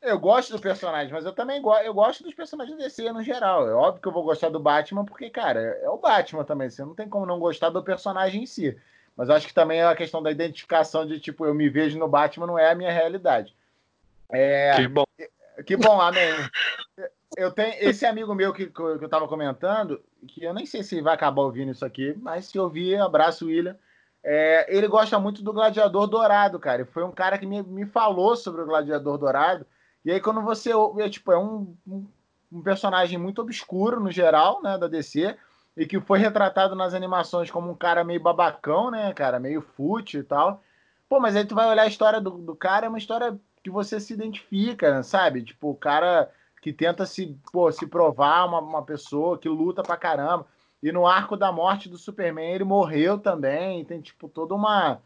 Eu gosto do personagem, mas eu também go eu gosto dos personagens DC no geral. É óbvio que eu vou gostar do Batman, porque, cara, é o Batman também. Você não tem como não gostar do personagem em si. Mas acho que também é a questão da identificação de, tipo, eu me vejo no Batman, não é a minha realidade. É, que bom. Que bom, amém. Eu tenho esse amigo meu que, que eu estava comentando, que eu nem sei se vai acabar ouvindo isso aqui, mas se ouvir, abraço, William. É, ele gosta muito do Gladiador Dourado, cara. E foi um cara que me, me falou sobre o Gladiador Dourado. E aí, quando você é, tipo, é um, um, um, personagem muito obscuro no geral, né, da DC, e que foi retratado nas animações como um cara meio babacão, né, cara, meio fútil e tal. Pô, mas aí tu vai olhar a história do, do cara, é uma história que você se identifica, sabe? Tipo, o cara que tenta se, pô, se provar uma, uma pessoa que luta pra caramba. E no arco da morte do Superman, ele morreu também. Tem, tipo, toda uma,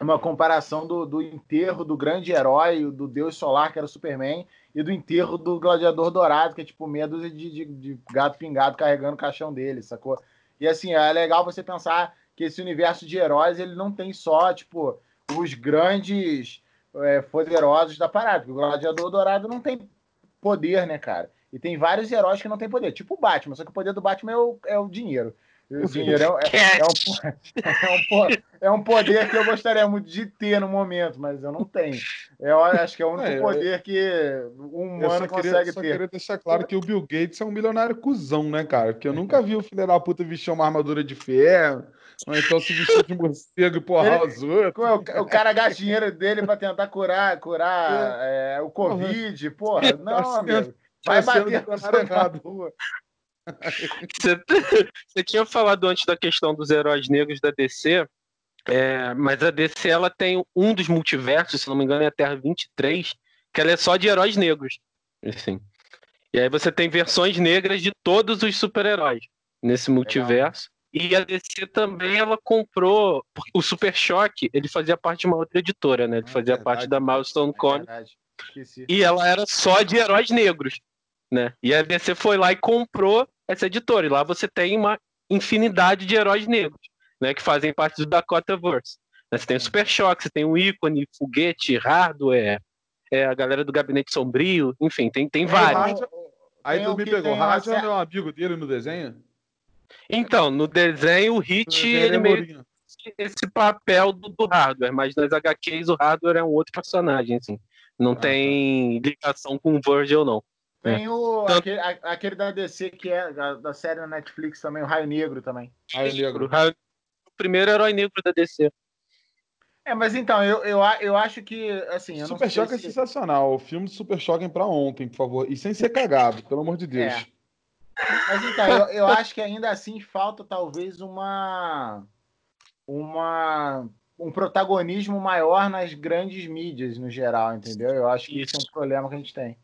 uma comparação do, do enterro do grande herói, do Deus Solar, que era o Superman, e do enterro do Gladiador Dourado, que é tipo dúzia de, de, de gato pingado carregando o caixão dele, sacou? E assim, é legal você pensar que esse universo de heróis, ele não tem só, tipo, os grandes é, poderosos da parada. Porque o Gladiador Dourado não tem poder, né, cara? E tem vários heróis que não tem poder, tipo o Batman, só que o poder do Batman é o, é o dinheiro. O dinheiro é, é, é, um, é, um, é um poder que eu gostaria muito de ter no momento, mas eu não tenho. Eu acho que é o único é, poder que um humano queria, consegue só ter. Eu queria deixar claro que o Bill Gates é um milionário cuzão, né, cara? Porque eu nunca vi o filho da puta vestir uma armadura de ferro, ou então se vestir de morcego e porrar os outros. O, o cara gasta dinheiro dele pra tentar curar, curar é. É, o Covid, porra. Não, tá amigo. Vai tá bater na rua. Você, você, tinha falado antes da questão dos heróis negros da DC, é, mas a DC ela tem um dos multiversos, se não me engano, é a Terra 23, que ela é só de heróis negros. Assim. E aí você tem versões negras de todos os super-heróis nesse multiverso. E a DC também ela comprou o Super Choque, ele fazia parte de uma outra editora, né? Ele ah, fazia verdade, parte da Milestone é Comics. E ela era só de heróis negros, né? E a DC foi lá e comprou essa editora. E lá você tem uma infinidade de heróis negros, né? Que fazem parte do Dakota Verse. Né? Você tem o Super Choque, você tem o ícone, foguete, hardware, é, a galera do Gabinete Sombrio, enfim, tem, tem vários. Aí tu me pegou, Rádio é um amigo dele no desenho? Então, no desenho, o Hit, ele é meio esse papel do, do, hardware, mas nas HQs o hardware é um outro personagem, assim. Não ah, tem tá. ligação com o Virgil, não. Tem é. o, então, aquele, aquele, da DC que é da, da, série na Netflix também, o Raio Negro também. Raio Negro. Raio... O primeiro herói negro da DC. É, mas então, eu, eu, eu acho que, assim... Super Choque é se... é sensacional. O filme de Super Choque pra ontem, por favor. E sem ser cagado, pelo amor de Deus. É. Mas então, eu, eu acho que ainda assim falta talvez uma... Uma um protagonismo maior nas grandes mídias no geral, entendeu? Eu acho que isso, isso é um problema que a gente tem.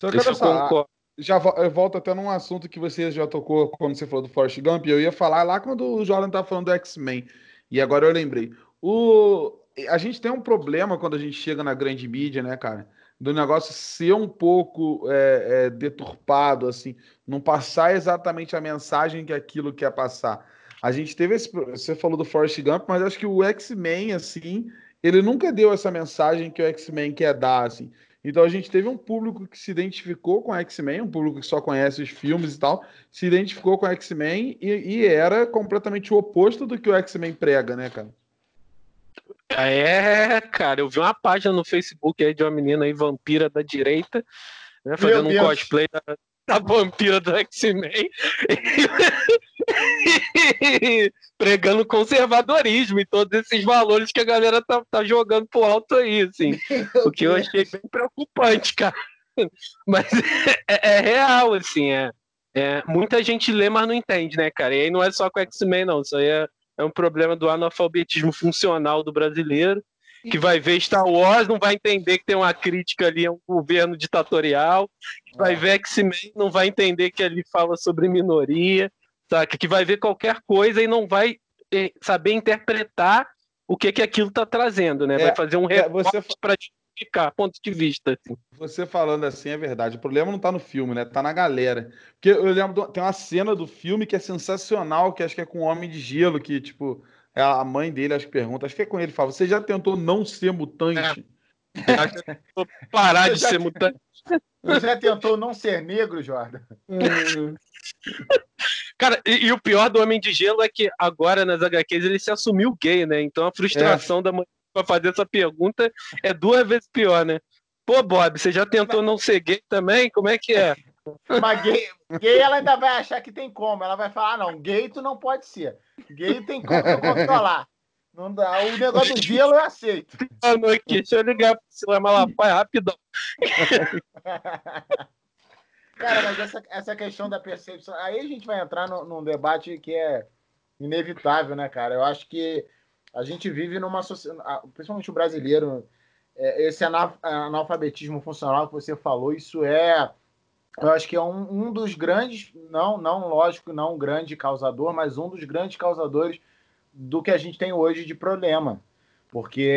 Só que olha só, já eu volto até num assunto que você já tocou quando você falou do Forrest Gump. Eu ia falar lá quando o Jordan estava falando do X-Men. E agora eu lembrei. O, a gente tem um problema quando a gente chega na grande mídia, né, cara? Do negócio ser um pouco é, é, deturpado, assim, não passar exatamente a mensagem que aquilo quer passar. A gente teve esse. Você falou do Forrest Gump, mas acho que o X-Men, assim, ele nunca deu essa mensagem que o X-Men quer dar, assim. Então a gente teve um público que se identificou com X-Men, um público que só conhece os filmes e tal, se identificou com X-Men e, e, era completamente o oposto do que o X-Men prega, né, cara? É, cara, eu vi uma página no Facebook aí de uma menina aí, vampira da direita, né, fazendo um cosplay da, da vampira do X-Men. pregando conservadorismo e todos esses valores que a galera tá, tá jogando pro alto aí, assim. Meu o que Deus. eu achei bem preocupante, cara. Mas é, é real, assim, é, é, Muita gente lê, mas não entende, né, cara? E aí não é só com X-Men, não. Isso aí é, é um problema do analfabetismo funcional do brasileiro que vai ver Star Wars, não vai entender que tem uma crítica ali a um governo ditatorial, que vai é. ver X-Men, não vai entender que ali fala sobre minoria, saca? Que vai ver qualquer coisa e não vai eh, saber interpretar o que que aquilo está trazendo, né? É, vai fazer um é, recorte para justificar ponto de vista. Assim. Você falando assim é verdade. O problema não está no filme, né? Tá na galera. Porque eu lembro, tem uma cena do filme que é sensacional, que acho que é com o Homem de Gelo, que, tipo, é a mãe dele, acho que pergunta, acho que é com ele, fala, você já tentou não ser mutante? É. parar de ser mutante. Você já tentou não ser negro, Jordan? Cara, e, e, o pior do Homem de Gelo é que agora nas HQs ele se assumiu gay, né? Então a frustração é. da mãe pra fazer essa pergunta é duas vezes pior, né? Pô, Bob, você já tentou não ser gay também? Como é que é? Mas gay, gay ela ainda vai achar que tem como. Ela vai falar, ah, não, gay tu não pode ser. Gay tem como controlar. Não dá. O negócio do gelo eu aceito. Aqui, deixa eu ligar pro Silema Malapai rapidão. Cara, mas essa, essa questão da percepção. Aí a gente vai entrar no, num debate que é inevitável, né, cara? Eu acho que a gente vive numa sociedade, principalmente o brasileiro, é, esse analfabetismo funcional que você falou, isso é eu acho que é um, um dos grandes, não, não, lógico, não um grande causador, mas um dos grandes causadores do que a gente tem hoje de problema. Porque,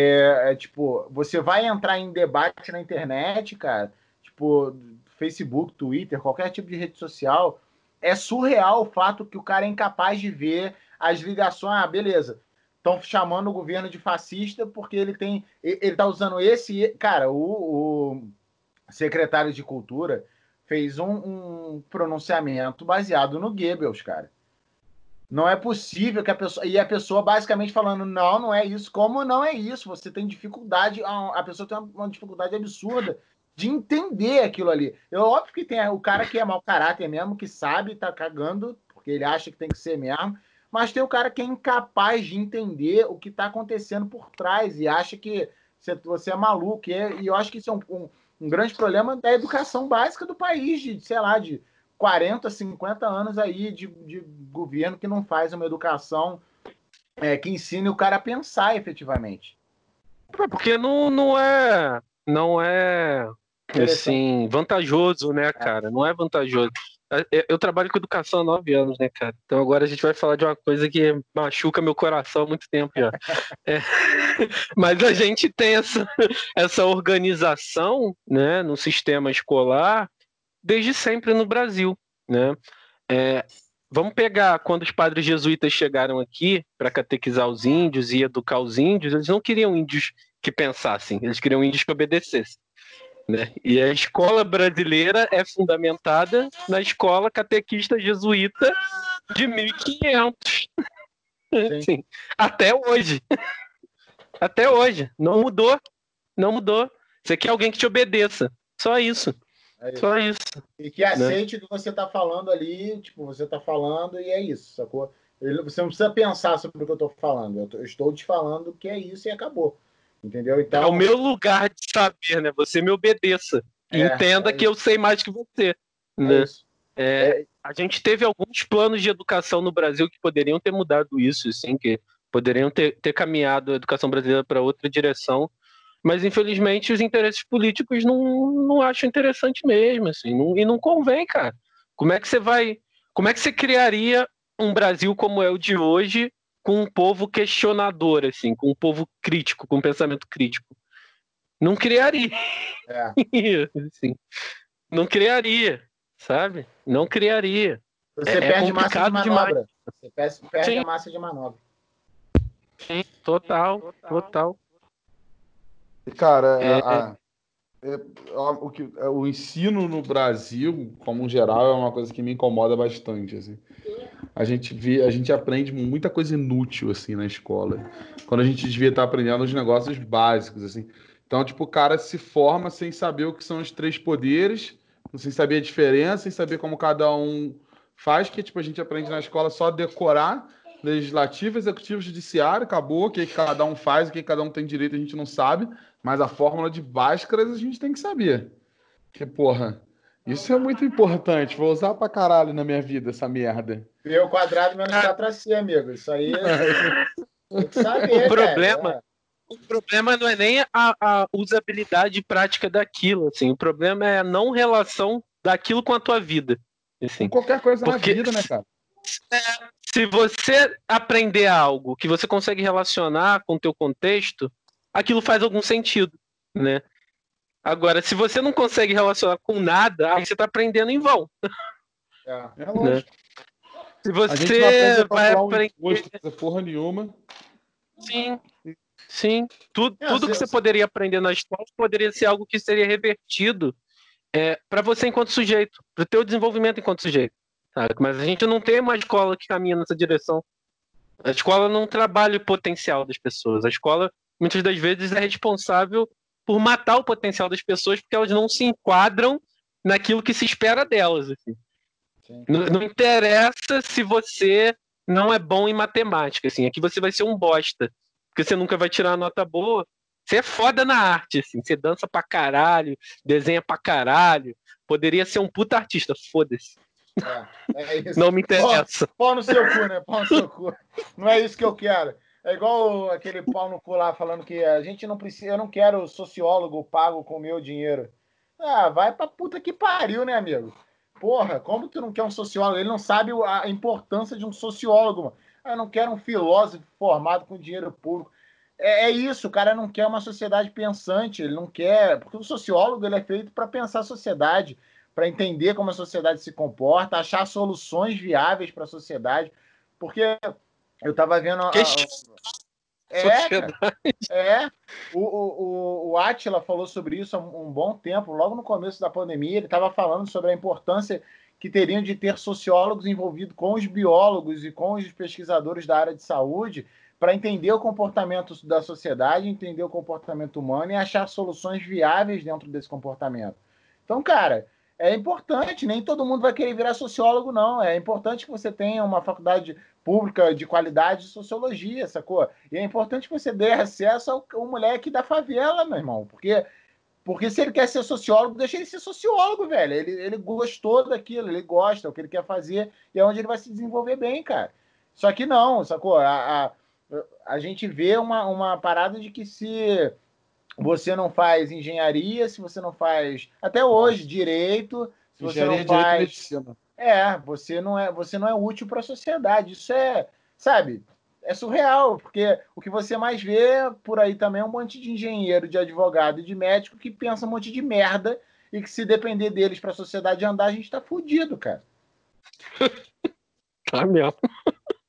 é tipo, você vai entrar em debate na internet, cara, tipo, Facebook, Twitter, qualquer tipo de rede social, é surreal o fato que o cara é incapaz de ver as ligações. Ah, beleza. Estão chamando o governo de fascista porque ele tem. Ele tá usando esse. Cara, o, o secretário de Cultura fez um, um, pronunciamento baseado no Goebbels, cara. Não é possível que a pessoa. E a pessoa basicamente falando, não, não é isso. Como não é isso? Você tem dificuldade. A pessoa tem uma dificuldade absurda de entender aquilo ali. É óbvio que tem o cara que é mau caráter mesmo, que sabe, tá cagando, porque ele acha que tem que ser mesmo. Mas tem o cara que é incapaz de entender o que está acontecendo por trás e acha que você é maluco. E, é, e eu acho que isso é um, um um grande problema da educação básica do país, de, sei lá, de 40, 50 anos aí de, de governo que não faz uma educação é, que ensine o cara a pensar efetivamente. É, porque não, não é não é assim vantajoso, né, cara? Não é vantajoso. É, eu trabalho com educação há nove anos, né, cara? Então agora a gente vai falar de uma coisa que machuca meu coração há muito tempo já. É, mas a gente tem essa, essa organização, né, no sistema escolar desde sempre no Brasil, né? É, vamos pegar quando os padres jesuítas chegaram aqui para catequizar os índios e educar os índios, eles não queriam índios que pensassem, eles queriam índios que obedecessem. Né? E a escola brasileira é fundamentada na escola catequista jesuíta de 1500. Sim. Até hoje. Até hoje. Não mudou. Não mudou. Você quer alguém que te obedeça. Só isso. É isso. Só isso. E que né? aceite né? o que você está falando ali, tipo, você está falando e é isso, sacou? Você não precisa pensar sobre o que eu estou falando. Eu estou te falando que é isso e acabou. Entendeu? Então... É o meu lugar de saber, né? Você me obedeça. É, Entenda é que eu sei mais que você. É né? É, é, a gente teve alguns planos de educação no Brasil que poderiam ter mudado isso, assim, que poderiam ter, ter caminhado a educação brasileira para outra direção, mas infelizmente os interesses políticos não, não acham interessante mesmo, assim, não, e não convém, cara. Como é que você vai, como é que você criaria um Brasil como é o de hoje, com um povo questionador, assim, com um povo crítico, com um pensamento crítico? Não criaria. É. assim, não criaria, sabe? Não criaria. Você é, perde é massa de manobra. Demais. Você perde Sim. a massa de manobra. Sim, total, total. Cara, é, a, é, o, que, é, o ensino no Brasil, como geral, é uma coisa que me incomoda bastante. Assim. A gente vê, a gente aprende muita coisa inútil assim na escola, quando a gente devia estar aprendendo os negócios básicos assim. Então, tipo, o cara se forma sem saber o que são os três poderes, sem saber a diferença, sem saber como cada um faz, que tipo a gente aprende na escola só decorar legislativo, executivo, judiciário, acabou. O que cada um faz, o que cada um tem direito, a gente não sabe. Mas a fórmula de Bhaskaras a gente tem que saber. Porque, porra, isso é muito importante. Vou usar pra caralho na minha vida essa merda. P ao quadrado menos 4AC, amigo. Isso aí tem que saber, O problema... Cara. O problema não é nem a, a usabilidade prática daquilo, assim. O problema é a não relação daquilo com a tua vida. Assim. Com qualquer coisa Porque, na vida, né, cara? É, se você aprender algo que você consegue relacionar com o teu contexto, aquilo faz algum sentido, né? Agora, se você não consegue relacionar com nada, aí você está aprendendo em vão. É, é lógico. Né? Se você vai aprender... Um porra nenhuma. Sim, sim. Tudo, é, tudo que você poderia aprender na escola poderia ser algo que seria revertido é, para você enquanto sujeito, para o teu desenvolvimento enquanto sujeito. Sabe? Mas a gente não tem uma escola que caminha nessa direção. A escola não trabalha o potencial das pessoas. A escola, muitas das vezes, é responsável por matar o potencial das pessoas porque elas não se enquadram naquilo que se espera delas. Assim. Não, não, interessa se você não é bom em matemática. Assim. Aqui você vai ser um bosta. Porque você nunca vai tirar nota boa. Você é foda na arte, assim. Você dança pra caralho, desenha pra caralho. Poderia ser um puta artista, foda-se. É, é não me interessa. Pau, pau, no seu cu, né? Pau no seu cu. Não é isso que eu quero. É igual aquele pau no cu lá falando que a gente não precisa, eu não quero sociólogo pago com meu dinheiro. Ah, vai pra puta que pariu, né, amigo? Porra, como tu não quer um sociólogo? Ele não sabe a importância de um sociólogo, mano. Ah, eu não quero um filósofo formado com dinheiro público. É, é, isso, o cara não quer uma sociedade pensante, ele não quer. Porque o sociólogo ele é feito para pensar a sociedade para entender como a sociedade se comporta, achar soluções viáveis para a sociedade. Porque eu estava vendo. A, é, é. O, o, o Atila falou sobre isso há um bom tempo, logo no começo da pandemia. Ele estava falando sobre a importância que teriam de ter sociólogos envolvidos com os biólogos e com os pesquisadores da área de saúde para entender o comportamento da sociedade, entender o comportamento humano e achar soluções viáveis dentro desse comportamento. Então, cara, é importante, nem todo mundo vai querer virar sociólogo, não. É importante que você tenha uma faculdade pública de qualidade de sociologia, sacou? E é importante que você dê acesso ao, ao moleque da favela, meu irmão, porque porque se ele quer ser sociólogo, deixa ele ser sociólogo, velho. Ele, ele gostou daquilo, ele gosta, é o que ele quer fazer e é onde ele vai se desenvolver bem, cara. Só que não, sacou? A, a, a gente vê uma, uma parada de que se você não faz engenharia, se você não faz até hoje direito, se você engenharia, não faz medicina. É, você não é, você não é útil para a sociedade. Isso é, sabe? É surreal, porque o que você mais vê por aí também é um monte de engenheiro, de advogado e de médico que pensa um monte de merda e que se depender deles para a sociedade andar, a gente tá fudido, cara. tá mesmo.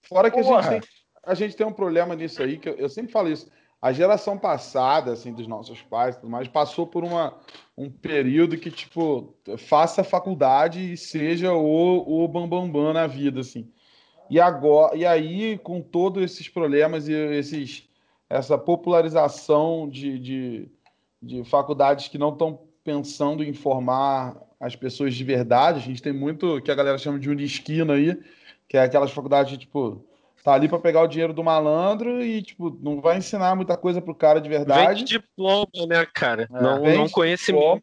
Fora que a gente, tem, a gente tem um problema nisso aí, que eu, eu sempre falo isso a geração passada, assim, dos nossos pais, tudo mais, passou por uma, um período que, tipo, faça faculdade e seja o, o bambambam bam, bam na vida, assim. E agora, e aí, com todos esses problemas e esses, essa popularização de, de, de faculdades que não estão pensando em formar as pessoas de verdade. A gente tem muito que a galera chama de unisquina aí, que é aquelas faculdades, tipo, tá ali para pegar o dinheiro do malandro e, tipo, não vai ensinar muita coisa pro cara de verdade. Vende diploma, né, cara? É, não, não conhecimento.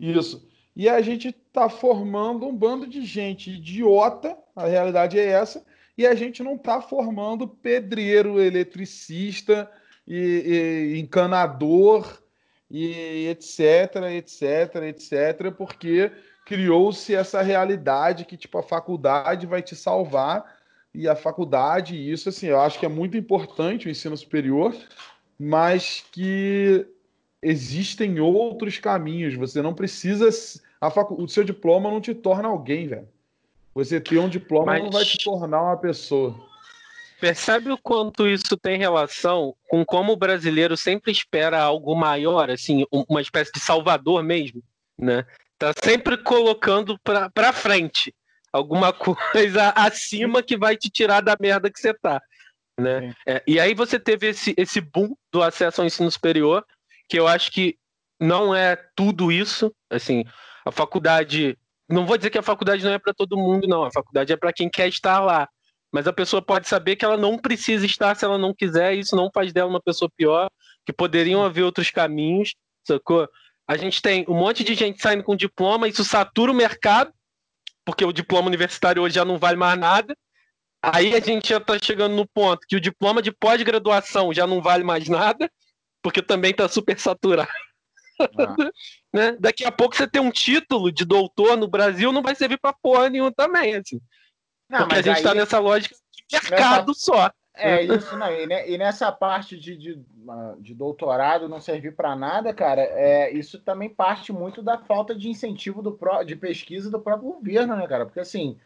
Isso. E a gente tá formando um bando de gente idiota, a realidade é essa, e a gente não tá formando pedreiro, eletricista e, e encanador e etc, etc, etc, porque criou-se essa realidade que tipo a faculdade vai te salvar e a faculdade isso assim, eu acho que é muito importante o ensino superior, mas que existem outros caminhos, você não precisa a facu... o seu diploma não te torna alguém, velho. Você ter um diploma mas... não vai te tornar uma pessoa. Percebe o quanto isso tem relação com como o brasileiro sempre espera algo maior, assim, uma espécie de salvador mesmo, né? Tá sempre colocando para frente alguma coisa acima que vai te tirar da merda que você tá, né? É, e aí você teve esse, esse boom do acesso ao ensino superior, que eu acho que não é tudo isso, assim, a faculdade, não vou dizer que a faculdade não é para todo mundo, não, a faculdade é para quem quer estar lá, mas a pessoa pode saber que ela não precisa estar se ela não quiser, e isso não faz dela uma pessoa pior, que poderiam haver outros caminhos, sacou? A gente tem um monte de gente saindo com diploma, isso satura o mercado, porque o diploma universitário hoje já não vale mais nada. Aí a gente já está chegando no ponto que o diploma de pós-graduação já não vale mais nada, porque também está super saturado. Ah. né? Daqui a pouco você tem um título de doutor no Brasil, não vai servir para porra nenhuma também. Assim. Não, Porque a gente está nessa lógica de mercado nessa... só. É isso, não. E, nessa parte de, de, de doutorado não servir para nada, cara, é, isso também parte muito da falta de incentivo do pro, de pesquisa do próprio governo, né, cara? Porque assim,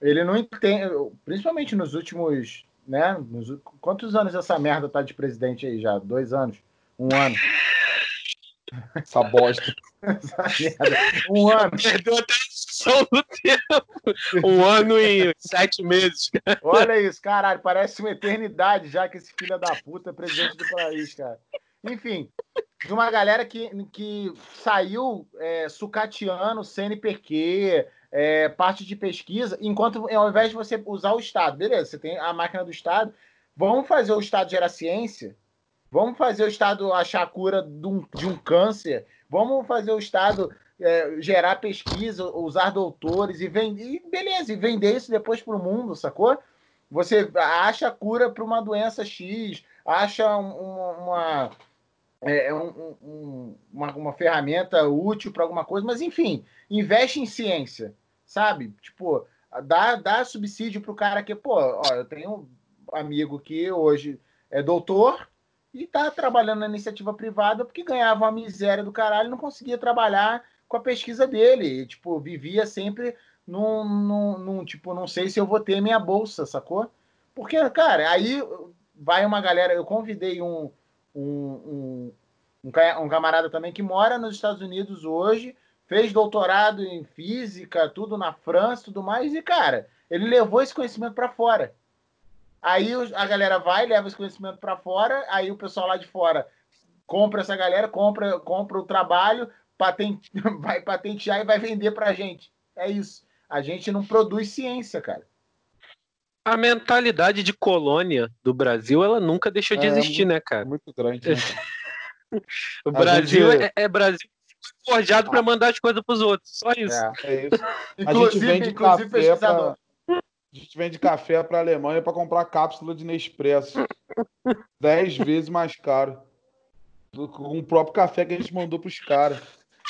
ele não entende, principalmente nos últimos, né? Nos, quantos anos essa merda tá de presidente aí já? Dois anos? Um ano? Essa bosta. Essa merda. Um ano. Perdeu até do tempo. Um ano e sete meses. Olha isso, caralho. Parece uma eternidade já que esse filho da puta é presidente do país, cara. Enfim, de uma galera que, que saiu é, sucateando CNPq, é, parte de pesquisa, enquanto ao invés de você usar o Estado, beleza, você tem a máquina do Estado, vamos fazer o Estado gerar ciência, vamos fazer o Estado achar a cura de um, de um câncer, vamos fazer o Estado é, gerar pesquisa, usar doutores e vender, e beleza, e vender isso depois para o mundo, sacou? Você acha cura para uma doença X, acha uma, uma, é, um, um, uma, uma ferramenta útil para alguma coisa, mas enfim, investe em ciência, sabe? Tipo, dá, dá subsídio para o cara que, pô, ó, eu tenho um amigo que hoje é doutor e está trabalhando na iniciativa privada porque ganhava uma miséria do caralho e não conseguia trabalhar com a pesquisa dele. E, tipo, vivia sempre num, num, num, tipo, não sei se eu vou ter minha bolsa, sacou? Porque, cara, aí vai uma galera. Eu convidei um, um, um, um camarada também que mora nos Estados Unidos hoje, fez doutorado em física, tudo na França, tudo mais, e, cara, ele levou esse conhecimento para fora. Aí a galera vai, leva esse conhecimento para fora, aí o pessoal lá de fora compra essa galera, compra, compra o trabalho, patente, vai patentear e vai vender para a gente. É isso. A gente não produz ciência, cara. A mentalidade de colônia do Brasil, ela nunca deixou de é, existir, muito, né, cara? Muito grande. Né? o Brasil gente... é, é, Brasil forjado ah. para mandar as coisas para os outros. Só isso. É, é isso. A gente vende café pra... A gente vende café para a Alemanha para comprar cápsula de Nespresso. Dez vezes mais caro. Com o próprio café que a gente mandou para os caras.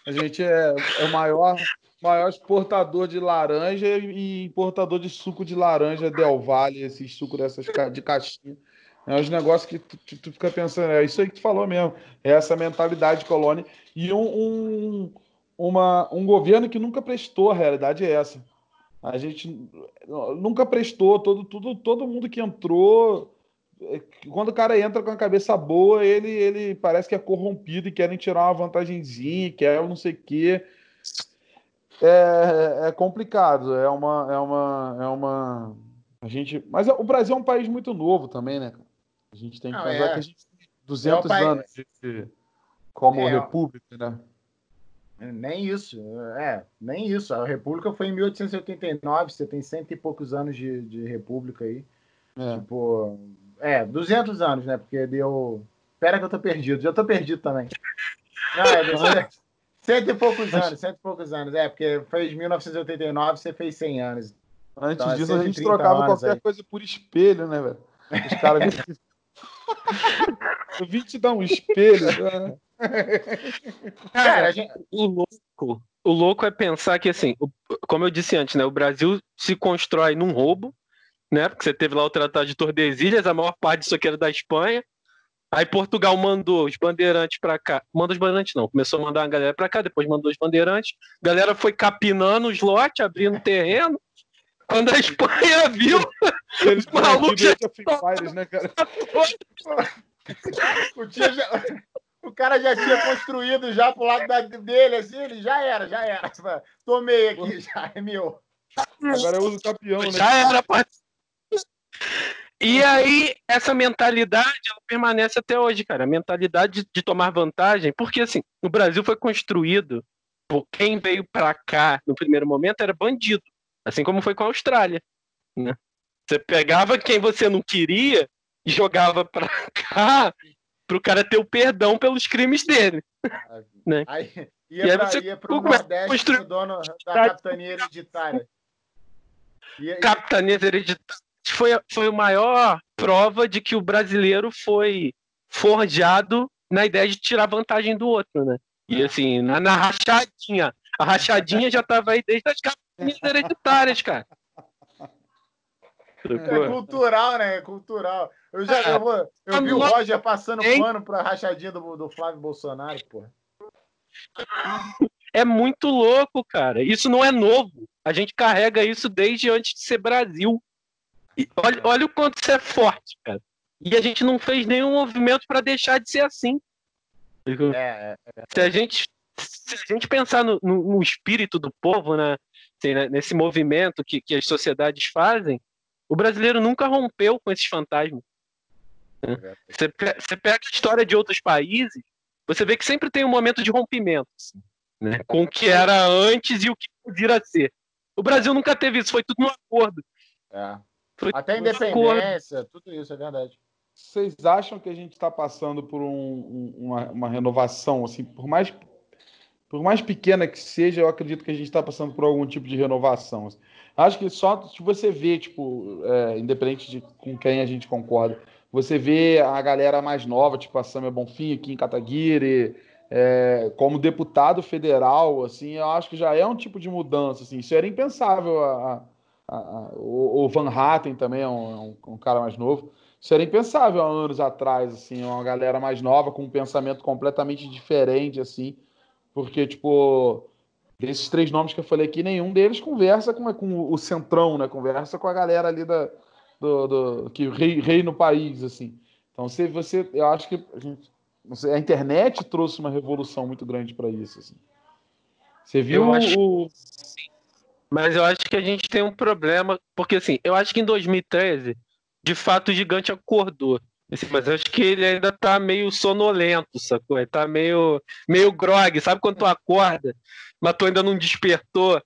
A gente é, é o maior, maior exportador de laranja e importador de suco de laranja Del Valle, esse suco dessas de caixinha. É uns negócios que tu, tu, tu, fica pensando, é isso aí que tu falou mesmo, é essa mentalidade de colônia. E um, um, uma, um governo que nunca prestou, a realidade é essa. A gente nunca prestou, todo, todo, todo mundo que entrou quando o cara entra com a cabeça boa, ele, ele parece que é corrompido e querem tirar uma vantagenzinha, quer não sei o quê. É, é complicado, é uma, é uma, é uma. A gente, mas o Brasil é um país muito novo também, né? A gente tem que pensar é. que a gente tem 200 é anos de, como é, república, né? Nem isso, é, nem isso. A República foi em 1889, você tem cento e poucos anos de, de República aí. É. Tipo, é, 200 anos, né? Porque deu. Pera que eu tô perdido, já tô perdido também. Não, é, cento e poucos anos, cento e poucos anos. É, porque fez 1989, você fez 100 anos. Antes então, disso, a gente trocava qualquer aí. coisa por espelho, né, velho? Os caras. eu vim te dar um espelho. Né? Cara, gente... o louco. O louco é pensar que, assim, como eu disse antes, né? O Brasil se constrói num roubo, né? Porque você teve lá o Tratado de Tordesilhas, a maior parte disso aqui era da Espanha. Aí Portugal mandou os bandeirantes para cá. Manda os bandeirantes, não. Começou a mandar uma galera para cá, depois mandou os bandeirantes. A galera foi capinando os lotes, abrindo terreno. Quando a Espanha viu, eles malucos já... Fires, né, cara? o, já... o, cara já tinha construído já pro lado da... dele, assim, ele já era, já era. Tomei aqui, já é meu. Agora eu uso campeão, né? Já era, parceiro. E aí, essa mentalidade ela permanece até hoje, cara. A mentalidade de, de tomar vantagem, porque assim, o Brasil foi construído por quem veio para cá no primeiro momento era bandido, assim como foi com a Austrália. Né? Você pegava quem você não queria e jogava para cá para o cara ter o perdão pelos crimes dele. né? Aí, ia, e aí você ia pro Nordeste construir... dono da capitania hereditária. Capitania hereditária foi, foi a maior prova de que o brasileiro foi forjado na ideia de tirar vantagem do outro, né? E assim, na, na rachadinha. A rachadinha já estava aí desde as capinhas hereditárias, cara. É cultural, né? É cultural. Eu já eu, vou, eu vi o Roger passando pano pra rachadinha do, do Flávio Bolsonaro, porra. É muito louco, cara. Isso não é novo. A gente carrega isso desde antes de ser Brasil. E olha, olha o quanto isso é forte, cara. E a gente não fez nenhum movimento para deixar de ser assim. É, é, é. Se, a gente, se a gente pensar no, no, no espírito do povo, né, assim, né, nesse movimento que, que as sociedades fazem, o brasileiro nunca rompeu com esses fantasmas. Né? Você, você pega a história de outros países, você vê que sempre tem um momento de rompimento assim, né, com o que era antes e o que podia ser. O Brasil nunca teve isso, foi tudo um acordo. É. Até a independência, tudo isso, é verdade. Vocês acham que a gente está passando por um, uma, uma, renovação, assim, por mais, por mais pequena que seja, eu acredito que a gente está passando por algum tipo de renovação. Assim. Acho que só se você vê, tipo, é, independente de com quem a gente concorda, você vê a galera mais nova, tipo a Samia Bonfim aqui em Kataguiri, é, como deputado federal, assim, eu acho que já é um tipo de mudança, assim, isso era impensável a, o, Van Hatten também é um, é um, um, cara mais novo. Isso era impensável há anos atrás, assim, uma galera mais nova com um pensamento completamente diferente, assim, porque, tipo, desses três nomes que eu falei aqui, nenhum deles conversa com, com o centrão, né? Conversa com a galera ali da, do, do que rei, rei no país, assim. Então, se você, eu acho que a, gente, a internet trouxe uma revolução muito grande para isso, assim. Você viu eu acho... o, mas eu acho que a gente tem um problema, porque assim, eu acho que em 2013, de fato, o gigante acordou. Assim, mas eu acho que ele ainda tá meio sonolento, sacou? Ele tá meio, meio grog, sabe quando tu acorda, mas tu ainda não despertou,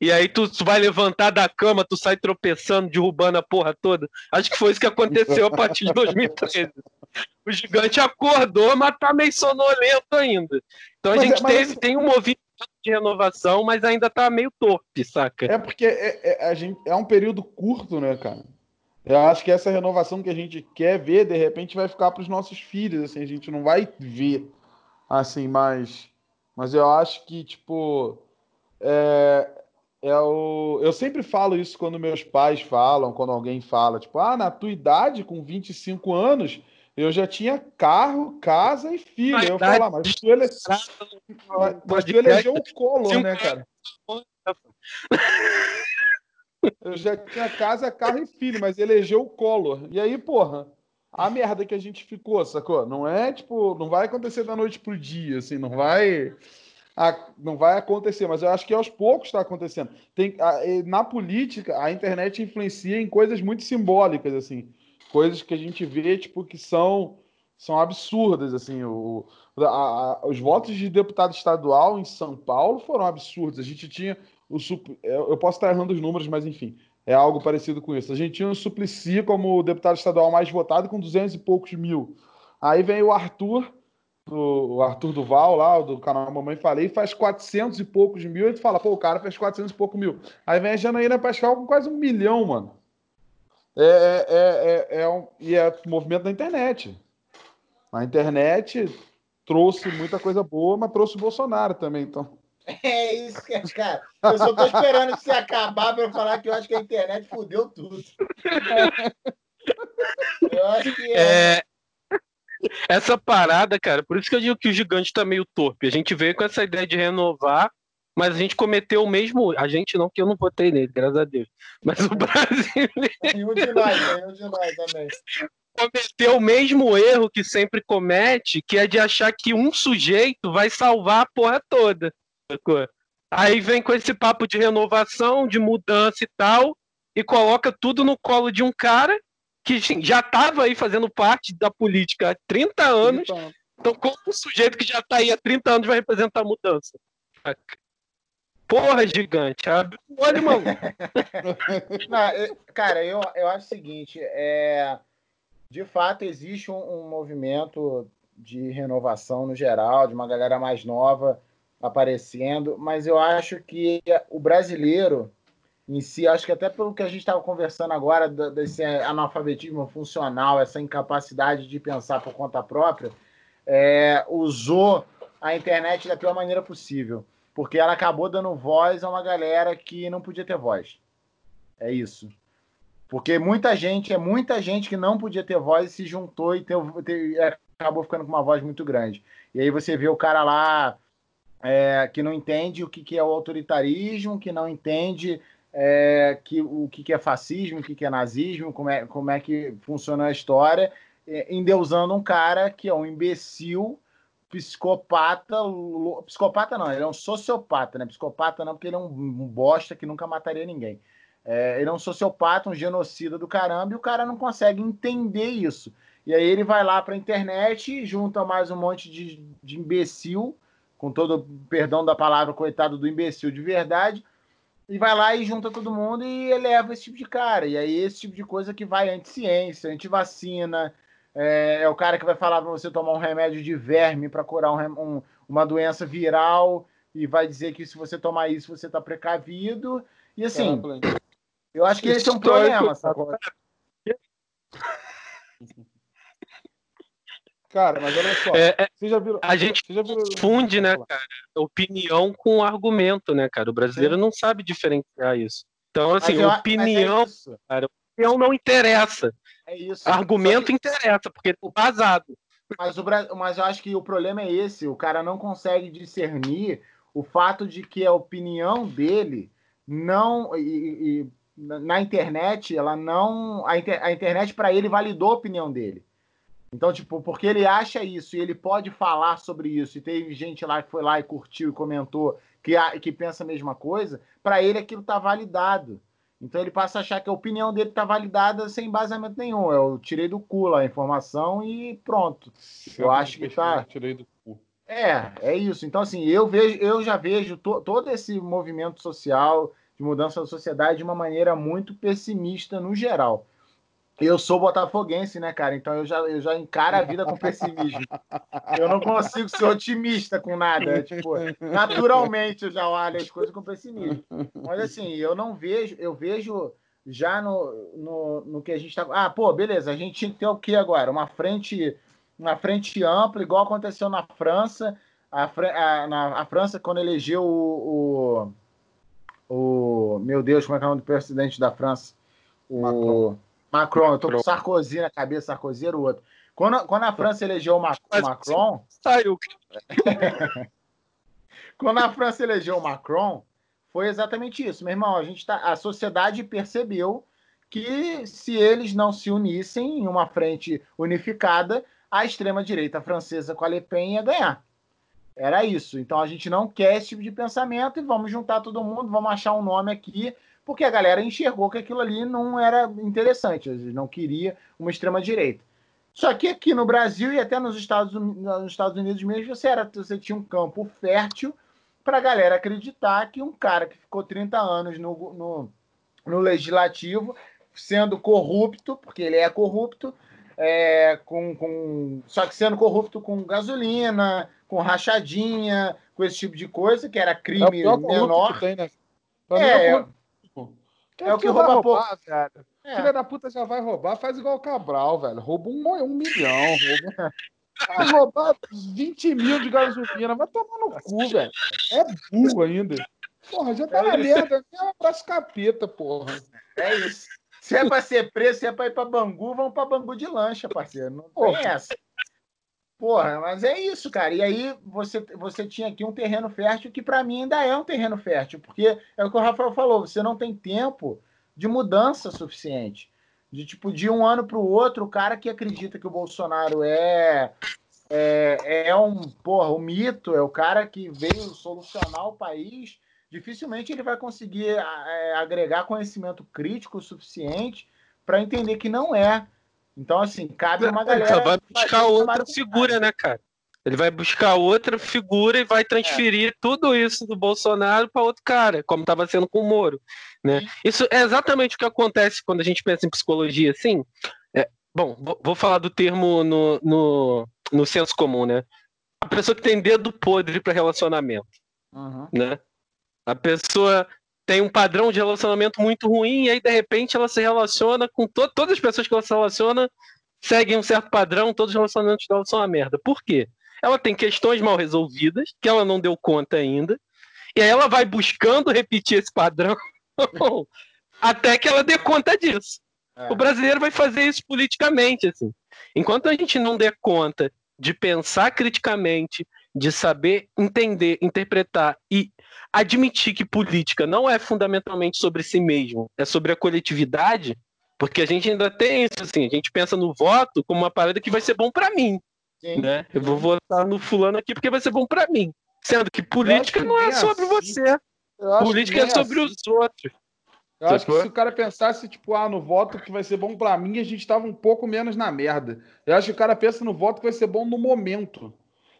e aí tu, vai levantar da cama, tu sai tropeçando, derrubando a porra toda. Acho que foi isso que aconteceu a partir de 2013. O gigante acordou, mas tá meio sonolento ainda. Então a mas, gente é, teve, assim... tem um movimento de renovação, mas ainda tá meio torpe, saca? É porque é, é, gente, é um período curto, né, cara? Eu acho que essa renovação que a gente quer ver, de repente, vai ficar para os nossos filhos, assim, a gente não vai ver, assim, mais... Mas eu acho que, tipo, é, é o... eu sempre falo isso quando meus pais falam, quando alguém fala, tipo, ah, na tua idade, com 25 anos, eu já tinha carro, casa e filho. eu falo, ah, mas tu, ele... mas tu elegeu o Collor, né, cara? Eu já tinha casa, carro e filho, mas elegeu o Collor. E aí, porra, a merda que a gente ficou, sacou? Não é tipo, não vai acontecer da noite pro dia, assim, não vai. não vai acontecer, mas eu acho que aos poucos está acontecendo. Tem, na política, a internet influencia em coisas muito simbólicas, assim coisas que a gente vê, tipo, que são são absurdas. Assim, o, a, a, os votos de deputado estadual em São Paulo foram absurdos. A gente tinha o eu posso estar errando os números, mas enfim, é algo parecido com isso. A gente tinha o Suplicy como deputado estadual mais votado com 200 e poucos mil. Aí vem o Arthur, o Arthur Duval lá, do canal Mamãe Falei, faz 400 e poucos mil, e tu fala, pô, o cara fez 400 e poucos mil. Aí vem a Janaína Pascal com quase um milhão, mano. É, é, é, é, um, e é movimento da internet. A internet trouxe muita coisa boa, mas trouxe o Bolsonaro também, então. É isso que é, cara. Eu só tô esperando que você acabar para falar que eu acho que a internet fudeu tudo. Eu acho que é... é... Essa parada, cara, por isso que eu digo que o gigante tá meio torpe. A gente veio com essa ideia de renovar, mas a gente cometeu o mesmo. A gente não, que eu não votei nele, graças a Deus. Mas o Brasil. E um de nós, né? um de nós também cometeu o mesmo erro que sempre comete, que é de achar que um sujeito vai salvar a porra toda. Aí vem com esse papo de renovação, de mudança e tal, e coloca tudo no colo de um cara que já estava aí fazendo parte da política há 30 anos. Então, como um sujeito que já está aí há 30 anos vai representar a mudança? Porra, gigante. Abre o. Não, eu, cara, eu, eu acho o seguinte: é, de fato, existe um, um movimento de renovação no geral, de uma galera mais nova aparecendo, mas eu acho que o brasileiro em si, acho que até pelo que a gente estava conversando agora, desse analfabetismo funcional, essa incapacidade de pensar por conta própria, é, usou a internet da pior maneira possível, porque ela acabou dando voz a uma galera que não podia ter voz. É isso. Porque muita gente, é muita gente que não podia ter voz e se juntou e teve, acabou ficando com uma voz muito grande. E aí você vê o cara lá é, que não entende o que, que é o autoritarismo, que não entende é, que, o que, que é fascismo, o que, que é nazismo, como é, como é que funciona a história, é, endeusando um cara que é um imbecil, psicopata, psicopata não, ele é um sociopata, né? Psicopata não, porque ele é um, bosta que nunca mataria ninguém. É, ele é um sociopata, um genocida do caramba, e o cara não consegue entender isso. E aí ele vai lá para a internet, junta mais um monte de, de imbecil com todo o perdão da palavra, coitado do imbecil de verdade, e vai lá e junta todo mundo e eleva esse tipo de cara. E aí esse tipo de coisa que vai anti-ciência, anti-vacina, é, é, o cara que vai falar para você tomar um remédio de verme para curar um, um, uma doença viral e vai dizer que se você tomar isso você está precavido. E assim, eu acho que esse é um problema, sacou? Cara, mas olha só. É, é, você já viu, a gente já confunde, né, cara, opinião com argumento, né, cara? O brasileiro Sim. não sabe diferenciar isso. Então, assim, eu, é opinião, é cara, opinião não interessa. É isso. Argumento que... interessa, porque é vazado. Mas, o, mas eu acho que o problema é esse: o cara não consegue discernir o fato de que a opinião dele não. E, e na internet, ela não. A, inter, a internet, para ele, validou a opinião dele. Então, tipo, porque ele acha isso e ele pode falar sobre isso, e teve gente lá que foi lá e curtiu e comentou que, que pensa a mesma coisa, para ele aquilo tá validado. Então ele passa a achar que a opinião dele tá validada sem embasamento nenhum. Eu tirei do cu lá a informação e pronto. Eu, eu acho que tá. Tirei do cu. É, é isso. Então, assim, eu vejo, eu já vejo to, todo esse movimento social de mudança da sociedade de uma maneira muito pessimista no geral. Eu sou botafoguense, né, cara? Então eu já, eu já encaro a vida com pessimismo. Eu não consigo ser otimista com nada. Tipo, naturalmente eu já olho as coisas com pessimismo. Mas assim, eu não vejo, eu vejo já no, no, no que a gente está. Ah, pô, beleza, a gente tinha que ter o que agora? Uma frente, uma frente ampla, igual aconteceu na França. A, a, na, a França, quando elegeu o, o, o, Meu Deus, como é que é o nome do presidente da França? O. Macron. Macron, eu tô com Sarkozy na cabeça, Sarkozy era o outro. Quando, quando a França elegeu o Macron. Saiu. quando a França elegeu o Macron, foi exatamente isso. Meu irmão, a, gente tá, a sociedade percebeu que se eles não se unissem em uma frente unificada, a extrema-direita francesa com a Le Pen ia ganhar. Era isso. Então a gente não quer esse tipo de pensamento e vamos juntar todo mundo, vamos achar um nome aqui porque a galera enxergou que aquilo ali não era interessante, não queria uma extrema direita. Só que aqui no Brasil e até nos Estados, nos Estados Unidos mesmo, você, era, você tinha um campo fértil para a galera acreditar que um cara que ficou 30 anos no, no, no legislativo, sendo corrupto, porque ele é corrupto, é, com, com, só que sendo corrupto com gasolina, com rachadinha, com esse tipo de coisa, que era crime é menor. Tem, né? É, é, é, é, o que rouba roubar, velho. É. Filha da puta já vai roubar, faz igual o Cabral, velho. Rouba um, um milhão, rouba. Vai roubar 20 mil de gasolina, vai tomar no cu, velho. É burro ainda. Porra, já tá é na merda. É um abraço capeta, porra. É isso. Se é pra ser preso, se é pra ir pra Bangu, vamos pra Bangu de lancha, parceiro. Não porra. tem essa. Porra, mas é isso, cara. E aí você, você tinha aqui um terreno fértil que para mim ainda é um terreno fértil, porque é o que o Rafael falou, você não tem tempo de mudança suficiente. De tipo, de um ano para o outro, o cara que acredita que o Bolsonaro é, é, é um porra, um mito, é o cara que veio solucionar o país, dificilmente ele vai conseguir é, agregar conhecimento crítico suficiente para entender que não é. Então, assim, cabe uma galera. Só vai buscar outra figura, né, cara? Ele vai buscar outra figura e vai transferir é. tudo isso do Bolsonaro para outro cara, como estava sendo com o Moro. Né? Isso é exatamente o que acontece quando a gente pensa em psicologia, assim. É, bom, vou falar do termo no, no, no senso comum, né? A pessoa que tem dedo podre para relacionamento. Uhum. Né? A pessoa tem um padrão de relacionamento muito ruim, e aí de repente ela se relaciona com to todas as pessoas que ela se relaciona seguem um certo padrão, todos os relacionamentos dela são uma merda. Por quê? ela tem questões mal resolvidas, que ela não deu conta ainda, e aí ela vai buscando repetir esse padrão até que ela dê conta disso. É. O brasileiro vai fazer isso politicamente, assim. Enquanto a gente não der conta de pensar criticamente, de saber entender, interpretar e admitir que política não é fundamentalmente sobre si mesmo, é sobre a coletividade, porque a gente ainda tem isso, assim, a gente pensa no voto como uma parada que vai ser bom para mim. Né? Eu vou votar no fulano aqui porque vai ser bom para mim. Sendo que política que não é sobre assim. você. Política é sobre assim. os outros. Eu acho que se o cara pensasse, tipo, ah, no voto que vai ser bom para mim, a gente tava um pouco menos na merda. Eu acho que o cara pensa no voto que vai ser bom no momento.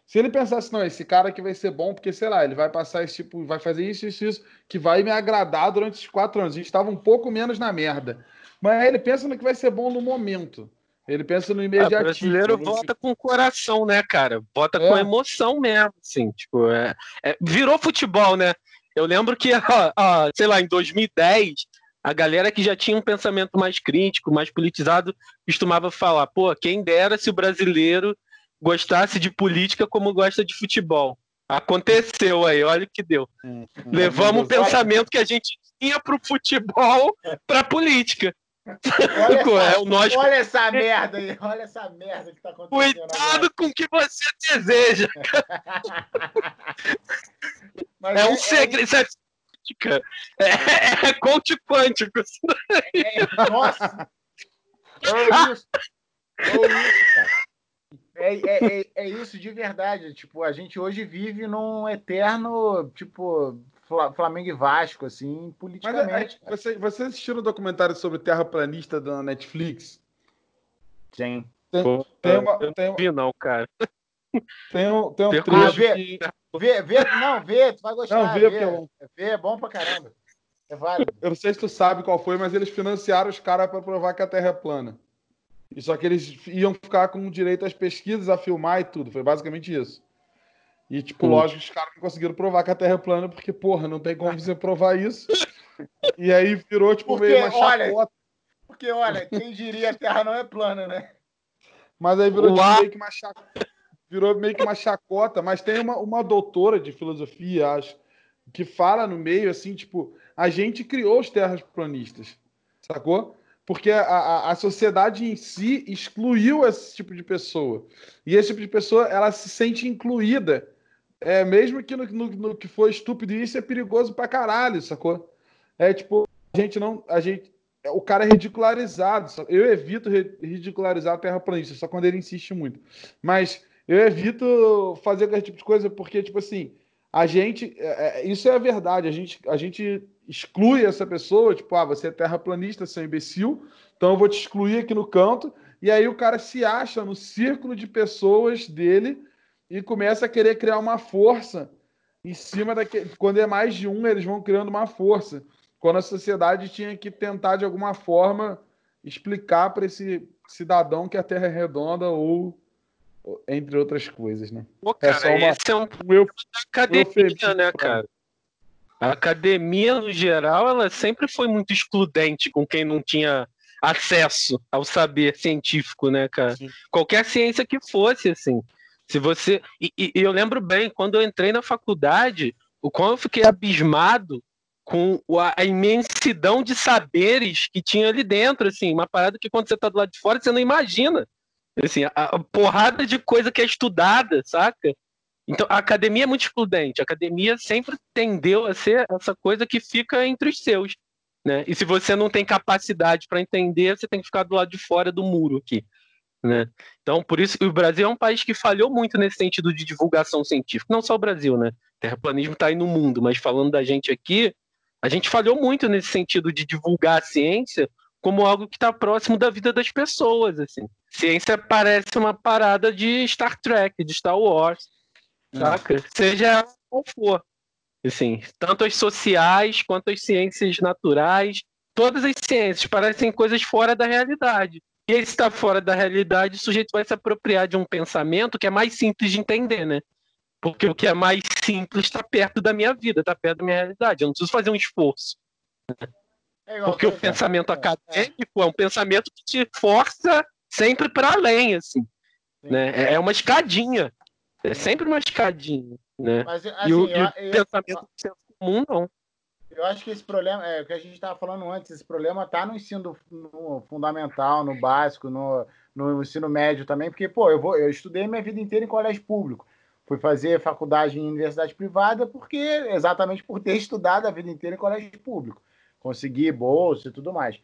Se ele pensasse, não, esse cara aqui vai ser bom, porque, sei lá, ele vai passar esse tipo, vai fazer isso, isso, isso, que vai me agradar durante esses quatro anos. A gente tava um pouco menos na merda. Mas aí ele pensa no que vai ser bom no momento. Ele pensa no imediatismo. Ah, o brasileiro vota com coração, né, cara? Vota é. com emoção mesmo, assim. Tipo, é, é, virou futebol, né? Eu lembro que, ó, ó, sei lá, em 2010, a galera que já tinha um pensamento mais crítico, mais politizado, costumava falar: pô, quem dera se o brasileiro gostasse de política como gosta de futebol. Aconteceu aí, olha o que deu. Hum, hum. Levamos o pensamento que a gente tinha para o futebol para a política. Olha, essa, é nós... olha essa merda aí, olha essa merda que tá acontecendo. Cuidado agora. com o que você deseja. é, é, um é segredo. É, é, é coach quântico. É, é, nossa! É isso. É isso, cara. É, é, é, é, isso de verdade. Tipo, a gente hoje vive num eterno, tipo, Flamengo e Vasco, assim, politicamente. Mas, é, você, você assistiu o documentário sobre terraplanista da Netflix? Sim. Tem, Pô, tem uma. Eu tem, não vi, não, cara. Tem um, tem um trecho ah, vê, que... vê, vê, não, vê, tu vai gostar. Não, vê, vê, é vê, é bom pra caramba. É válido. Eu não sei se tu sabe qual foi, mas eles financiaram os caras para provar que a Terra é plana. E só que eles iam ficar com direito às pesquisas, a filmar e tudo. Foi basicamente isso. E, tipo, hum. lógico, os caras não conseguiram provar que a Terra é plana, porque, porra, não tem como você provar isso. e aí virou, tipo, porque, meio uma chacota. Olha, porque, olha, quem diria a Terra não é plana, né? Mas aí virou tipo, meio que uma chacota. Virou meio que uma chacota, mas tem uma, uma doutora de filosofia, acho, que fala no meio, assim, tipo, a gente criou os terraplanistas, sacou? Porque a, a, a, sociedade em si excluiu esse tipo de pessoa. E esse tipo de pessoa, ela se sente incluída é, mesmo que no, no, no, que for estúpido, isso é perigoso pra caralho, sacou? É tipo, a gente não. A gente, o cara é ridicularizado. Eu evito ridicularizar a terraplanista, só quando ele insiste muito. Mas eu evito fazer aquele tipo de coisa porque, tipo assim, a gente. É, é, isso é a verdade. A gente, a gente exclui essa pessoa, tipo, ah, você é terraplanista, você é imbecil, então eu vou te excluir aqui no canto E aí o cara se acha no círculo de pessoas dele e começa a querer criar uma força em cima daquele. Quando é mais de um, eles vão criando uma força. Quando a sociedade tinha que tentar, de alguma forma, explicar para esse cidadão que a Terra é redonda ou entre outras coisas, né? Pô, é cara, é só uma, esse é um meu, da academia, né, cara? A academia, no geral, ela sempre foi muito excludente com quem não tinha acesso ao saber científico, né, cara? Sim. Qualquer ciência que fosse, assim. Se você. E, e, eu lembro bem, quando eu entrei na faculdade, o quão eu fiquei abismado com a, imensidão de saberes que tinha ali dentro, assim, uma parada que quando você tá do lado de fora, você não imagina. Assim, a, porrada de coisa que é estudada, saca? Então, a academia é muito excludente. A academia sempre tendeu a ser essa coisa que fica entre os seus. Né? E se você não tem capacidade para entender, você tem que ficar do lado de fora do muro aqui. Né? Então, por isso, o Brasil é um país que falhou muito nesse sentido de divulgação científica. Não só o Brasil, né? Terraplanismo está aí no mundo, mas falando da gente aqui, a gente falhou muito nesse sentido de divulgar a ciência como algo que está próximo da vida das pessoas. Assim. Ciência parece uma parada de Star Trek, de Star Wars, é. saca? Seja qual for. Assim, tanto as sociais quanto as ciências naturais, todas as ciências parecem coisas fora da realidade. E se está fora da realidade, o sujeito vai se apropriar de um pensamento que é mais simples de entender, né? Porque o que é mais simples está perto da minha vida, está perto da minha realidade. Eu não preciso fazer um esforço. É Porque o pensamento é. acadêmico é um pensamento que te força sempre para além, assim. Né? É, é uma escadinha. É sempre uma escadinha. Né? Mas, assim, e o, eu, e o eu, pensamento eu, comum, não. Eu acho que esse problema, é o que a gente estava falando antes, esse problema está no ensino no fundamental, no básico, no, no ensino médio também, porque, pô, eu, vou, eu estudei minha vida inteira em colégio público. Fui fazer faculdade em universidade privada porque exatamente por ter estudado a vida inteira em colégio público. Consegui bolsa e tudo mais.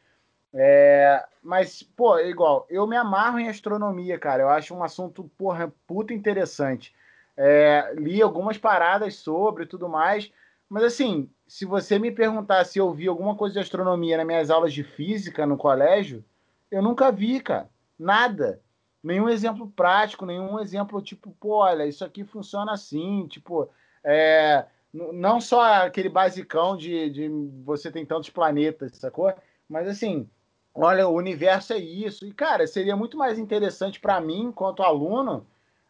É, mas, pô, é igual, eu me amarro em astronomia, cara. Eu acho um assunto, porra, puta interessante. É, li algumas paradas sobre tudo mais. Mas, assim, se você me perguntar se eu vi alguma coisa de astronomia nas minhas aulas de física no colégio, eu nunca vi, cara. Nada. Nenhum exemplo prático, nenhum exemplo tipo, pô, olha, isso aqui funciona assim. Tipo, é, não só aquele basicão de, de você tem tantos planetas, sacou? Mas, assim, olha, o universo é isso. E, cara, seria muito mais interessante para mim, enquanto aluno,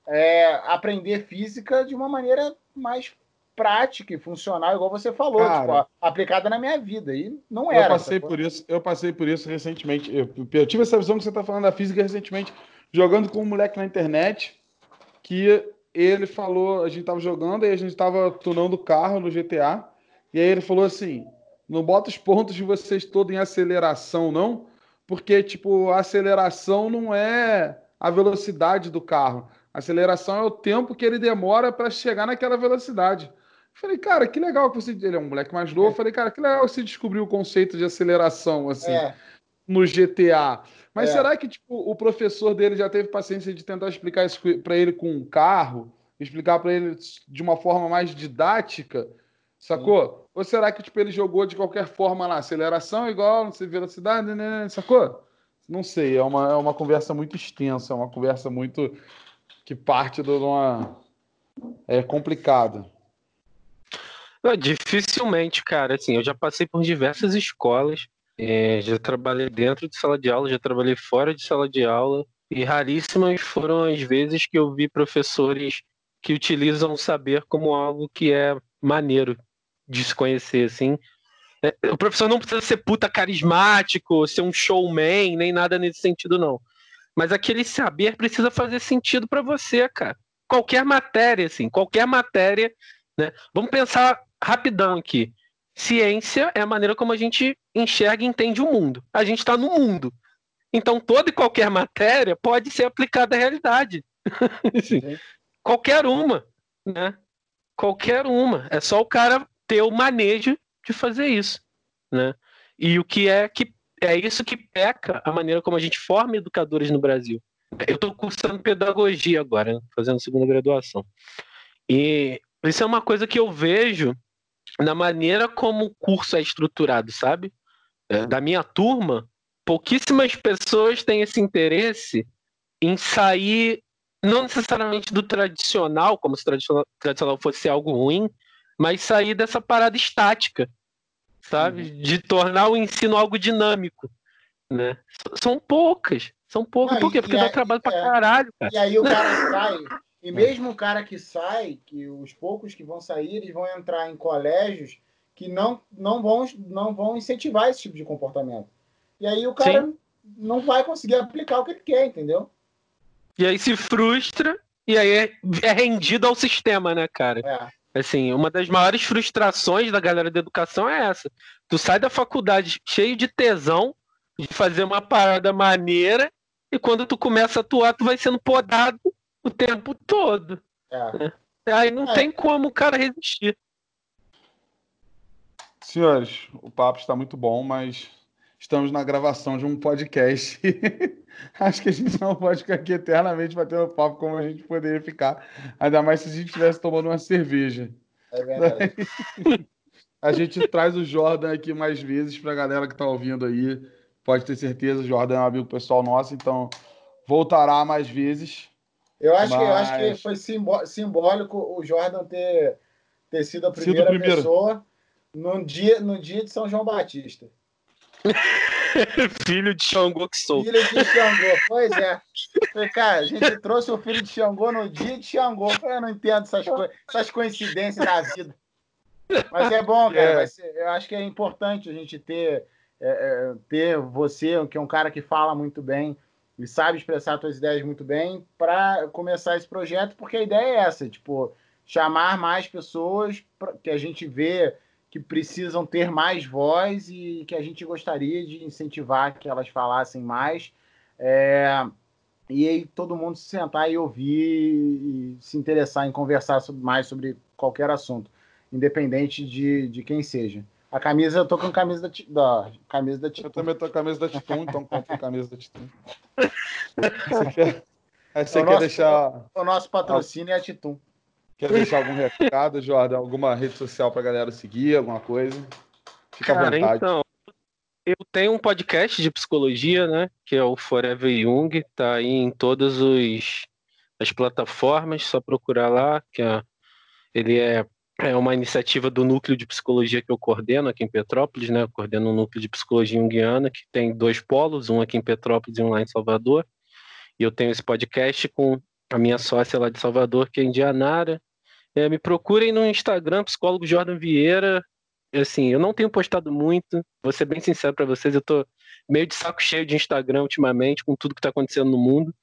é, aprender física de uma maneira mais prática e funcional, igual você falou, cara, tipo, aplicada na minha vida. E não era. Eu passei por isso, eu passei por isso recentemente. Eu, eu tive essa visão que você está falando da física recentemente, jogando com um moleque na internet, que ele falou, a gente tava jogando, e a gente tava tunando o carro no GTA, e aí ele falou assim: não bota os pontos de vocês todos em aceleração, não, porque, tipo, a aceleração não é a velocidade do carro. A aceleração é o tempo que ele demora para chegar naquela velocidade. Falei, cara, que legal que você. Ele é um moleque mais novo. É. Falei, cara, que legal você descobriu o conceito de aceleração, assim, é. no GTA. Mas é. será que, tipo, o professor dele já teve paciência de tentar explicar isso para ele com um carro? Explicar para ele de uma forma mais didática? Sacou? Sim. Ou será que, tipo, ele jogou de qualquer forma lá? Aceleração igual, não sei, velocidade, né? sacou? Não sei, é uma, é uma conversa muito extensa, é uma conversa muito que parte de uma. É complicada. Dificilmente, cara. Assim, eu já passei por diversas escolas, é, já trabalhei dentro de sala de aula, já trabalhei fora de sala de aula, e raríssimas foram as vezes que eu vi professores que utilizam o saber como algo que é maneiro de se conhecer, assim. É, o professor não precisa ser puta carismático, ser um showman, nem nada nesse sentido, não. Mas aquele saber precisa fazer sentido para você, cara. Qualquer matéria, assim, qualquer matéria, né? Vamos pensar rapidão aqui. Ciência é a maneira como a gente enxerga e entende o mundo. A gente está no mundo. Então, toda e qualquer matéria pode ser aplicada à realidade. assim, qualquer uma, né? Qualquer uma. É só o cara ter o manejo de fazer isso, né? E o que é que é isso que peca a maneira como a gente forma educadores no Brasil. Eu estou cursando pedagogia agora, né? fazendo segunda graduação. E isso é uma coisa que eu vejo na maneira como o curso é estruturado, sabe? É, da minha turma, pouquíssimas pessoas têm esse interesse em sair, não necessariamente do tradicional, como se tradicional fosse algo ruim, mas sair dessa parada estática, sabe? Uhum. De tornar o ensino algo dinâmico, né? São poucas, são poucas. Por quê? Porque dá trabalho pra é, caralho, cara. E aí o cara sai, e mesmo o cara que sai, que os poucos que vão sair, eles vão entrar em colégios que não, não, vão, não vão incentivar esse tipo de comportamento. E aí o cara Sim. não vai conseguir aplicar o que ele quer, entendeu? E aí se frustra e aí é, é rendido ao sistema, né, cara? É. Assim, uma das maiores frustrações da galera da educação é essa. Tu sai da faculdade cheio de tesão de fazer uma parada maneira e quando tu começa a atuar, tu vai sendo podado o tempo todo. É. Né? Aí não é. tem como o cara resistir. Senhores, o papo está muito bom, mas estamos na gravação de um podcast. Acho que a gente não pode ficar aqui eternamente batendo papo como a gente poderia ficar. Ainda mais se a gente estivesse tomando uma cerveja. É verdade. a gente traz o Jordan aqui mais vezes para a galera que está ouvindo aí. Pode ter certeza, o Jordan é um amigo pessoal nosso, então voltará mais vezes. Eu acho, mas... que, eu acho que foi simbólico o Jordan ter, ter sido a primeira sido pessoa no dia, no dia de São João Batista. filho de Xangô que sou. Filho de Xangô, pois é. Falei, cara, a gente trouxe o filho de Xangô no dia de Xangô. Eu não entendo essas, co essas coincidências da vida. Mas é bom, cara. É. Ser, eu acho que é importante a gente ter, é, é, ter você, que é um cara que fala muito bem e sabe expressar suas ideias muito bem, para começar esse projeto, porque a ideia é essa, tipo, chamar mais pessoas pra, que a gente vê que precisam ter mais voz e que a gente gostaria de incentivar que elas falassem mais. É, e aí todo mundo se sentar e ouvir e se interessar em conversar mais sobre qualquer assunto, independente de, de quem seja. A camisa, eu tô com a camisa da, da camisa da Titum. Eu também tô com a camisa da Titum, então compre a camisa da Titum. Você quer, você quer nosso, deixar... O nosso patrocínio é a Titum. Quer deixar algum recado, Jordan? Alguma rede social para a galera seguir, alguma coisa? Fica Cara, à vontade. Então, eu tenho um podcast de psicologia, né? Que é o Forever Young, tá aí em todas os, as plataformas, só procurar lá, que é, ele é, é uma iniciativa do núcleo de psicologia que eu coordeno aqui em Petrópolis, né? Eu coordeno um núcleo de psicologia junguiana que tem dois polos, um aqui em Petrópolis e um lá em Salvador. E eu tenho esse podcast com a minha sócia lá de Salvador, que é Indianara. É, me procurem no Instagram, psicólogo Jordan Vieira. Assim, eu não tenho postado muito, vou ser bem sincero para vocês, eu tô meio de saco cheio de Instagram ultimamente, com tudo que está acontecendo no mundo.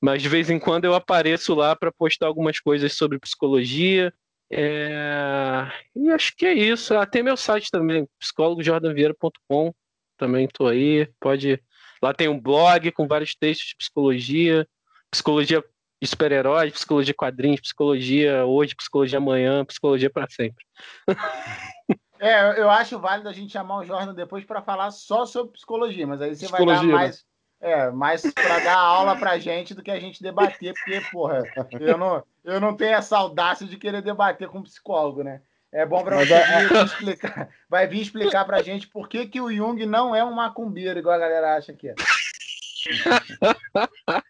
Mas de vez em quando eu apareço lá para postar algumas coisas sobre psicologia. É... E acho que é isso. Ah, tem meu site também, psicólogojordanvieira.com. Também estou aí. Pode. Lá tem um blog com vários textos de psicologia, psicologia de super-heróis, psicologia de quadrinhos, psicologia hoje, psicologia amanhã, psicologia para sempre. é, eu acho válido a gente chamar o Jordan depois para falar só sobre psicologia, mas aí você psicologia, vai dar mais, né? é, mais para dar aula para gente do que a gente debater, porque, porra, eu não, eu não tenho essa audácia de querer debater com um psicólogo, né? É bom para você é... vir explicar, vai vir explicar para gente por que, que o Jung não é um macumbeiro, igual a galera acha que é.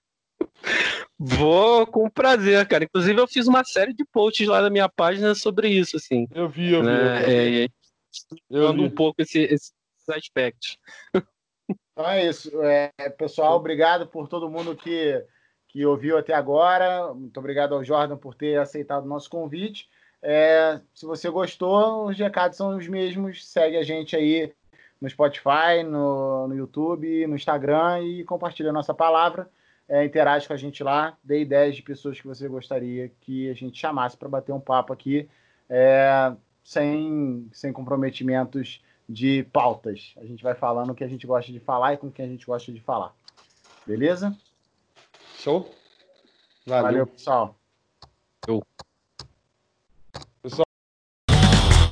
Vou com prazer, cara. Inclusive, eu fiz uma série de posts lá na minha página sobre isso, assim. Eu vi, eu vi. Né? É, eu vi. um pouco esse, esses aspectos. Então é isso. É, pessoal, obrigado por todo mundo que, que ouviu até agora. Muito obrigado ao Jordan por ter aceitado o nosso convite. É, se você gostou, os recados são os mesmos. Segue a gente aí no Spotify, no, no YouTube, no Instagram e compartilha a nossa palavra é, interage com a gente lá, dê ideias de pessoas que você gostaria que a gente chamasse para bater um papo aqui, é, sem, sem comprometimentos de pautas. A gente vai falando o que a gente gosta de falar e com quem a gente gosta de falar. Beleza? Show? Valeu, Valeu pessoal.